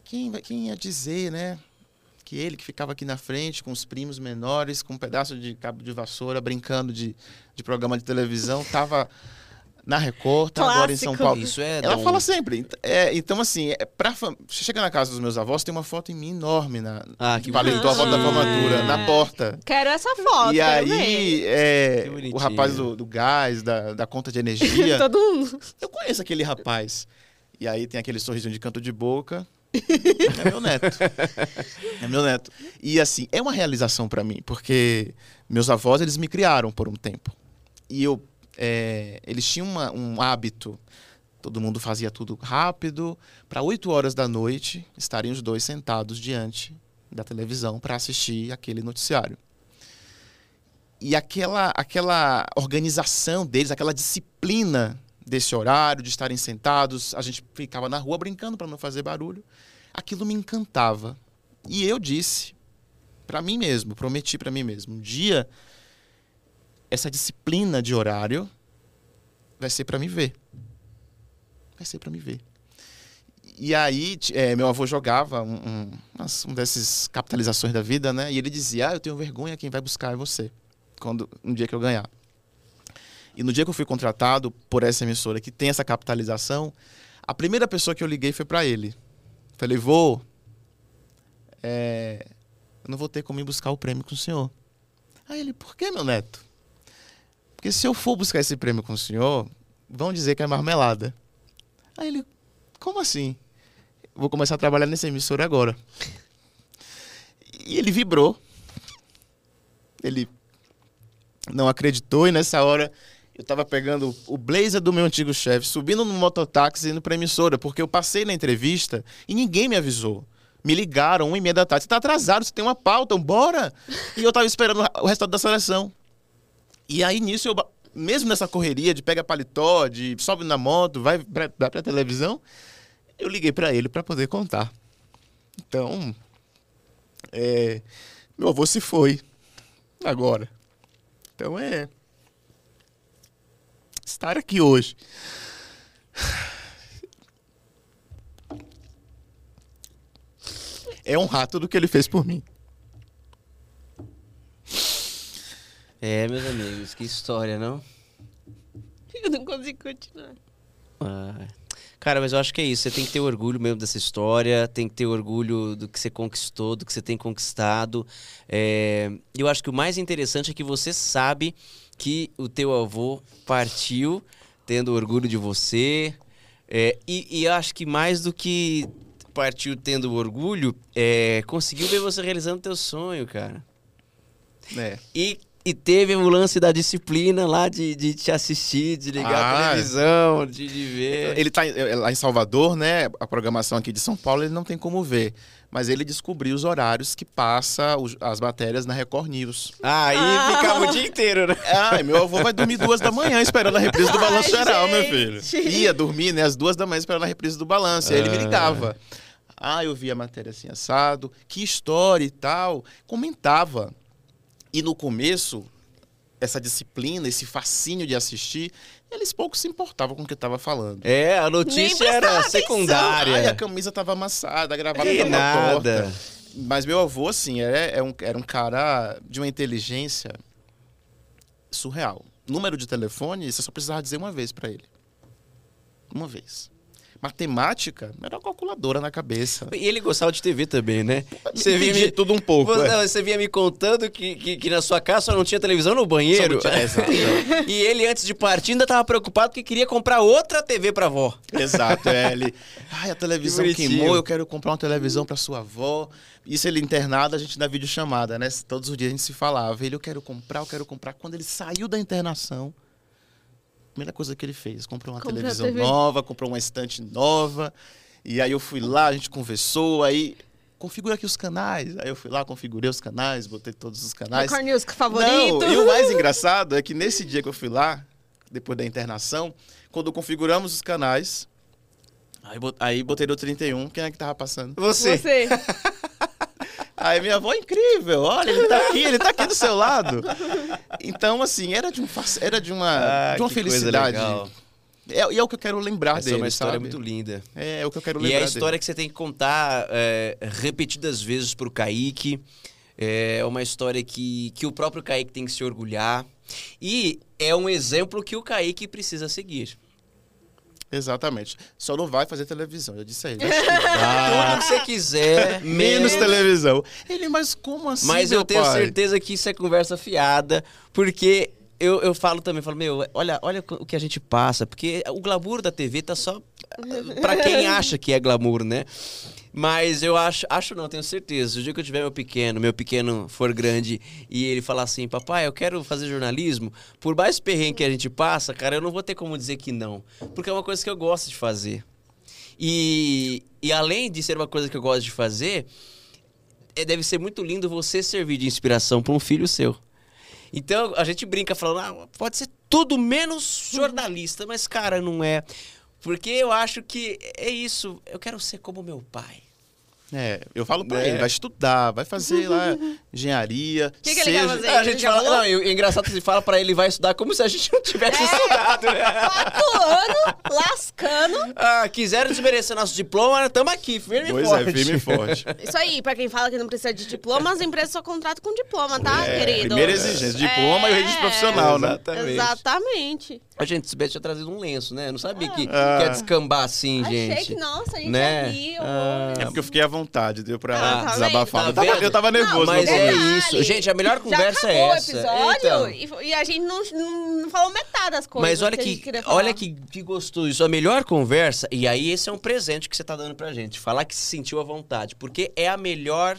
Quem, vai- quem ia dizer, né? Que ele que ficava aqui na frente com os primos menores, com um pedaço de cabo de vassoura, brincando de, de programa de televisão, tava na Record, tá agora em São. Paulo. Isso é Ela dom. fala sempre. É, então, assim, é, pra, fam- você chega na casa dos meus avós, tem uma foto em mim enorme na Ah, que paletou a foto da formatura, na porta. Quero essa foto, e aí, é, o rapaz do, do gás, da, da conta de energia, Todo mundo. eu conheço aquele rapaz. E aí tem aquele sorrisinho de canto de boca. É meu neto. É meu neto. E assim, é uma realização pra mim, porque meus avós, eles me criaram por um tempo. E eu, é, eles tinham uma- um hábito. Todo mundo fazia tudo rápido. Para 8 horas da noite, estarem os dois sentados diante da televisão para assistir aquele noticiário. E aquela, aquela organização deles, aquela disciplina desse horário, de estarem sentados, a gente ficava na rua brincando para não fazer barulho. Aquilo me encantava. E eu disse para mim mesmo, prometi para mim mesmo, um dia essa disciplina de horário vai ser para me ver. Vai ser para me ver. E aí, eh, meu avô jogava um, um, um desses capitalizações da vida, né? E ele dizia: Ah, eu tenho vergonha, quem vai buscar é você. Quando, um dia que eu ganhar. E no dia que eu fui contratado por essa emissora que tem essa capitalização, a primeira pessoa que eu liguei foi para ele. Falei, vô, é, eu não vou ter como ir buscar o prêmio com o senhor. Aí ele, por que, meu neto? Porque se eu for buscar esse prêmio com o senhor, vão dizer que é marmelada. Aí ele, como assim? Vou começar a trabalhar nessa emissora agora. E ele vibrou. Ele não acreditou e nessa hora eu tava pegando o blazer do meu antigo chefe, subindo no mototáxi indo pra emissora, porque eu passei na entrevista e ninguém me avisou. Me ligaram, uma e meia da tarde. Você tá atrasado, você tem uma pauta, bora! E eu tava esperando o resultado da seleção. E aí, nisso, eu, mesmo nessa correria de pega paletó, de sobe na moto, vai pra, vai pra televisão, eu liguei para ele para poder contar. Então, é, meu avô se foi agora. Então é estar aqui hoje. É um rato do que ele fez por mim. É, meus amigos, que história, não? Eu não consigo continuar. Ah, cara, mas eu acho que é isso. Você tem que ter orgulho mesmo dessa história, tem que ter orgulho do que você conquistou, do que você tem conquistado. É, eu acho que o mais interessante é que você sabe que o teu avô partiu tendo orgulho de você. É, e, e eu acho que mais do que partiu tendo orgulho, é, conseguiu ver você realizando teu sonho, cara. É. E, e teve o lance da disciplina lá de, de te assistir, de ligar a Ah. televisão, de, de ver. Ele tá em- é, lá em Salvador, né? A programação aqui de São Paulo ele não tem como ver. Mas ele descobriu os horários que passa os- as matérias na Record News. Aí Ah. ficava o dia inteiro, né? Ah, meu avô vai dormir duas da manhã esperando a reprise do Balanço Ai, Geral, meu filho. Ia dormir, né? Às duas da manhã esperando a reprise do Balanço. E aí ele me Ah. ligava. Ah, eu vi a matéria assim assado. Que história e tal. Comentava. E no começo, essa disciplina, esse fascínio de assistir, eles pouco se importavam com o que eu tava falando. É, a notícia era atenção. secundária. Ai, a camisa tava amassada, a gravata Que tava nada. torta. Mas meu avô, assim, é, é um, era um cara de uma inteligência surreal. Número de telefone, você só precisava dizer uma vez pra ele. Uma vez. Matemática, era uma calculadora na cabeça. E ele gostava de TV também, né? Você via de tudo um pouco. Você, é. você vinha me contando que, que, que na sua casa só não tinha televisão no banheiro. Tinha- exato. e ele, antes de partir, ainda tava preocupado porque queria comprar outra TV pra avó. Exato, é ele. Ai, a televisão Que queimou, eu quero comprar uma televisão pra sua avó. Isso ele internado, a gente dá videochamada, né? Todos os dias a gente se falava. Ele, eu quero comprar, eu quero comprar. Quando ele saiu da internação, primeira coisa que ele fez, comprou uma Comprou televisão TV. nova, comprou uma estante nova. E aí eu fui lá, a gente conversou, aí configura aqui os canais. Aí eu fui lá, configurei os canais, botei todos os canais. Record News favorito. Não, e o mais engraçado é que nesse dia que eu fui lá, depois da internação, quando configuramos os canais, aí botei no 31, quem é que tava passando? Você. Você. Aí minha avó, incrível, olha, ele tá aqui, ele tá aqui do seu lado. Então, assim, era de, um, era de uma, Ah, de uma felicidade. É, e é o que eu quero lembrar Essa dele, é uma história sabe? muito linda. É, é o que eu quero E lembrar é a história dele. que você tem que contar é, repetidas vezes pro Kaique. É uma história que, que o próprio Kaique tem que se orgulhar. E é um exemplo que o Kaique precisa seguir. Exatamente. Só não vai fazer televisão, eu disse a ele. Tudo que você quiser, Menos televisão. Ele, mas como assim, Mas eu tenho pai? certeza que isso é conversa fiada, porque eu, eu falo também, falo, meu, olha, olha o que a gente passa, porque o glamour da TV tá só eh, pra quem acha que é glamour, né? Mas eu acho, acho não, tenho certeza. O dia que eu tiver meu pequeno, meu pequeno for grande e ele falar assim, papai, eu quero fazer jornalismo, por mais perrengue que a gente passa, cara, eu não vou ter como dizer que não, porque é uma coisa que eu gosto de fazer. E, e além de ser uma coisa que eu gosto de fazer, é, deve ser muito lindo você servir de inspiração para um filho seu. Então a gente brinca falando, ah, pode ser tudo menos jornalista, mas cara, não é. Porque eu acho que é isso. Eu quero ser como meu pai. É, eu falo pra É. ele, vai estudar, vai fazer lá engenharia. Que que ele quer fazer? a gente fala, falou? não, e o engraçado é que você fala para ele vai estudar como se a gente não tivesse estudado, né? Quatro anos lascando. Ah, quiseram desmerecer nosso diploma, estamos aqui, firme Pois e forte. é, firme e forte. Isso aí, pra quem fala que não precisa de diploma, as empresas só contratam com diploma, tá, É, querido? primeira exigência, diploma e o registro profissional, né? Exatamente. Exatamente. A gente, se tivesse tinha trazido um lenço, né? Eu não sabia que, Ah. que ia descambar assim, Achei gente. que, nossa, a gente Né? ia rir. Ah. É porque eu fiquei à vontade, deu pra Ah, tá desabafar. vendo? eu, tava, Tá eu tava nervoso. mas no é isso. Gente, a melhor conversa é essa. o episódio Então. e, a gente não, não, não falou metade das coisas. Mas olha que, que, olha que, que gostoso isso. A melhor conversa, e aí esse é um presente que você tá dando pra gente. Falar que se sentiu à vontade. Porque é a melhor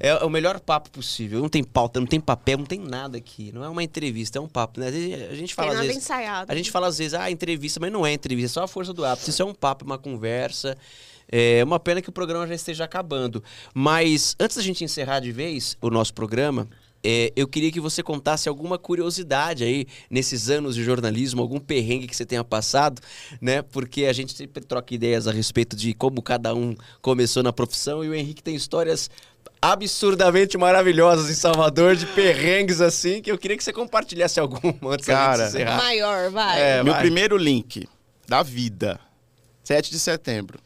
É o melhor papo possível. Não tem pauta, não tem papel, não tem nada aqui. Não é uma entrevista, é um papo, né? A gente fala Tem às vezes. ensaiado. A gente fala às vezes, ah, entrevista, mas não é entrevista, é só a força do hábito. Isso é um papo, uma conversa. É uma pena que o programa já esteja acabando. Mas antes da gente encerrar de vez o nosso programa, é, eu queria que você contasse alguma curiosidade aí nesses anos de jornalismo, algum perrengue que você tenha passado, né? Porque a gente sempre troca ideias a respeito de como cada um começou na profissão e o Henrique tem histórias absurdamente maravilhosas em Salvador, de perrengues assim, que eu queria que você compartilhasse alguma antes da Cara, gente encerrar. Maior, vai. É, Meu vai. primeiro link da vida, 7 de setembro.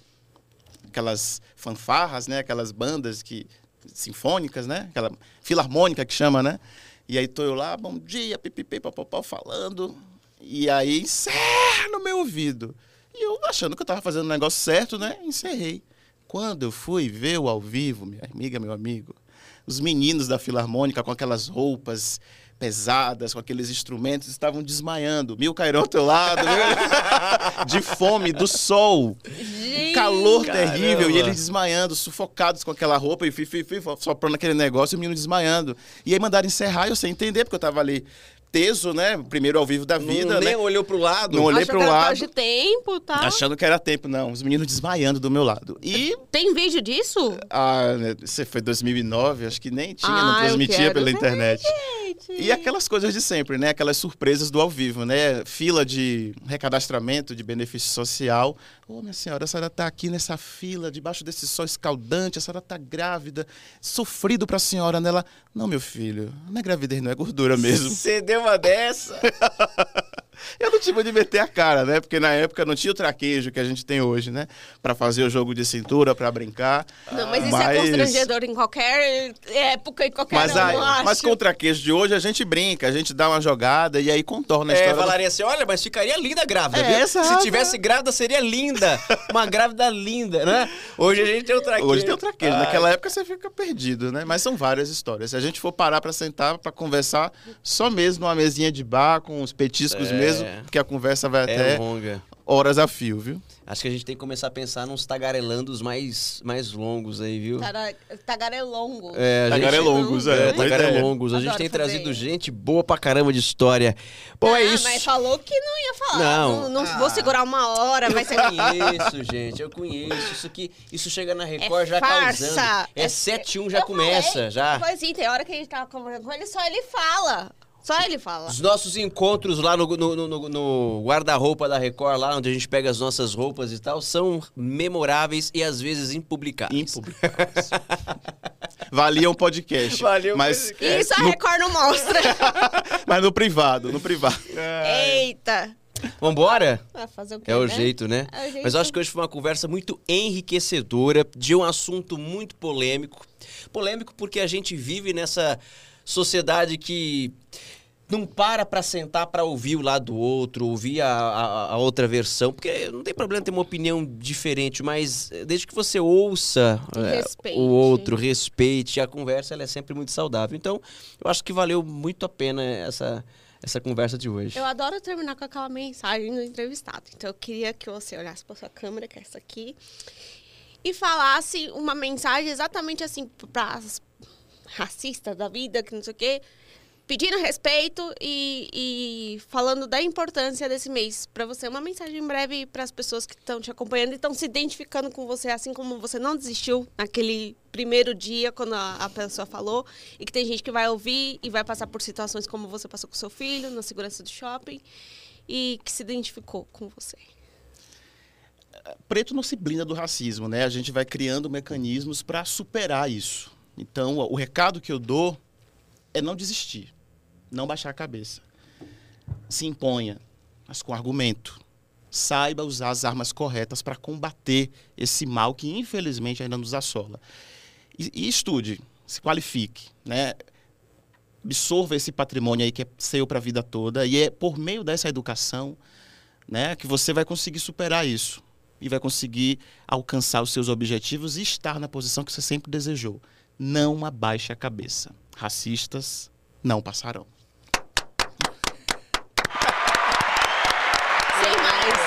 Aquelas fanfarras, né? Aquelas bandas que sinfônicas, né? Aquela filarmônica que chama, né? E aí tô eu lá, bom dia, pipipi, papapá, falando. E aí encerra no meu ouvido. E eu achando que eu tava fazendo o negócio certo, né? Encerrei. Quando eu fui ver o ao vivo, minha amiga, meu amigo, os meninos da filarmônica com aquelas roupas pesadas, com aqueles instrumentos, estavam desmaiando. Mil cairão ao teu lado, né? de fome, do sol. Gente, Calor Caramba. terrível. E eles desmaiando, sufocados com aquela roupa e fi, fi, fi, soprando aquele negócio e o menino desmaiando. E aí mandaram encerrar, eu sem entender, porque eu tava ali teso, né? Primeiro ao vivo da vida, não, né? nem olhou pro lado. Não olhei achou pro que lado. de tempo, tá? Achando que era tempo, não. Os meninos desmaiando do meu lado. E Tem vídeo disso? ah, né, você foi 2009, acho que nem tinha, Ah, não transmitia pela ver, E aquelas coisas de sempre, né? Aquelas surpresas do ao vivo, né? Fila de recadastramento de benefício social. Ô, minha senhora, a senhora tá aqui nessa fila, debaixo desse sol escaldante, a senhora tá grávida, sofrido pra senhora, né? Ela, não, meu filho, não é gravidez, não é gordura mesmo. Você deu uma dessa. Eu não tive de meter a cara, né? Porque na época não tinha o traquejo que a gente tem hoje, né? Pra fazer o jogo de cintura, pra brincar. Não, mas isso Mas- é constrangedor em qualquer época, em qualquer Mas, acho. mas com o traquejo de hoje a gente brinca, a gente dá uma jogada e aí contorna a É, história. do- falaria assim, olha, mas ficaria linda grávida, É, viu? exato. Se tivesse grávida, seria linda. Uma grávida linda, né? Hoje a gente tem o traquejo. Hoje tem o traquejo. Ai. Naquela época você fica perdido, né? Mas são várias histórias. Se a gente for parar pra sentar, pra conversar, só mesmo numa mesinha de bar, com os petiscos É. mesmo, porque a conversa vai É até longa. horas a fio, viu? Acho que a gente tem que começar a pensar nos tagarelandos mais, mais longos aí, viu? Tara- Tagarelongo. É, a gente- Tagarelongos, é. É, boa ideia. tagarelongos. A gente Adoro tem fazer trazido isso. gente boa pra caramba de história. Bom, é Ah, isso. Mas falou que não ia falar. Não. Não, não Ah. vou segurar uma hora, vai ser. Eu conheço, gente, eu conheço. Isso aqui, isso chega na Record É já farsa. causando. É É- 7-1 já Eu começa, falei, já. Pois sim, tem hora que a gente tava conversando com ele, só ele fala. Só ele fala. Os nossos encontros lá no, no- no- no- guarda-roupa da Record, lá onde a gente pega as nossas roupas e tal, são memoráveis e às vezes impublicáveis. Impublicáveis. Valia um podcast. Valia um mas, podcast. Isso a Record não mostra. mas no privado, no privado. Eita. Vambora? Fazer o quê, É o né? jeito, né? É o jeito. Mas eu acho que hoje foi uma conversa muito enriquecedora de um assunto muito polêmico. Polêmico porque a gente vive nessa sociedade que não para pra sentar pra ouvir o lado do outro, ouvir a, a- a outra versão, porque não tem problema ter uma opinião diferente, mas eh, desde que você ouça respeite. o outro, respeite, a conversa ela é sempre muito saudável. Então, eu acho que valeu muito a pena essa, essa conversa de hoje. Eu adoro terminar com aquela mensagem do entrevistado. Então eu queria que você olhasse para sua câmera, que é essa aqui, e falasse uma mensagem exatamente assim para as racistas da vida, que não sei o quê, pedindo respeito e, e falando da importância desse mês para você. Uma mensagem breve para as pessoas que estão te acompanhando e estão se identificando com você, assim como você não desistiu naquele primeiro dia quando a, a pessoa falou e que tem gente que vai ouvir e vai passar por situações como você passou com seu filho na segurança do shopping e que se identificou com você. Preto não se blinda do racismo, né? A gente vai criando mecanismos para superar isso. Então, o recado que eu dou é não desistir, não baixar a cabeça. Se imponha, mas com argumento. Saiba usar as armas corretas para combater esse mal que infelizmente ainda nos assola. E, e estude, se qualifique, né? Absorva esse patrimônio aí que é seu para a vida toda e é por meio dessa educação, né, que você vai conseguir superar isso e vai conseguir alcançar os seus objetivos e estar na posição que você sempre desejou. Não abaixe a cabeça. Racistas não passarão. Sem mais.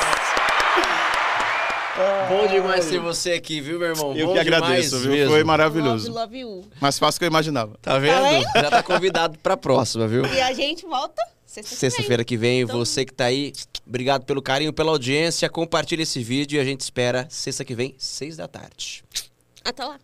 Bom demais ter você aqui, viu, meu irmão? Eu Bom que agradeço, viu? mesmo. Foi maravilhoso. Love, love you. Mais fácil que eu imaginava. Tá vendo? vendo? Já tá convidado pra próxima, viu? E a gente volta sexta-feira. Sexta-feira que vem, Então- você que tá aí, obrigado pelo carinho, pela audiência. Compartilha esse vídeo e a gente espera sexta que vem, seis da tarde. Até lá.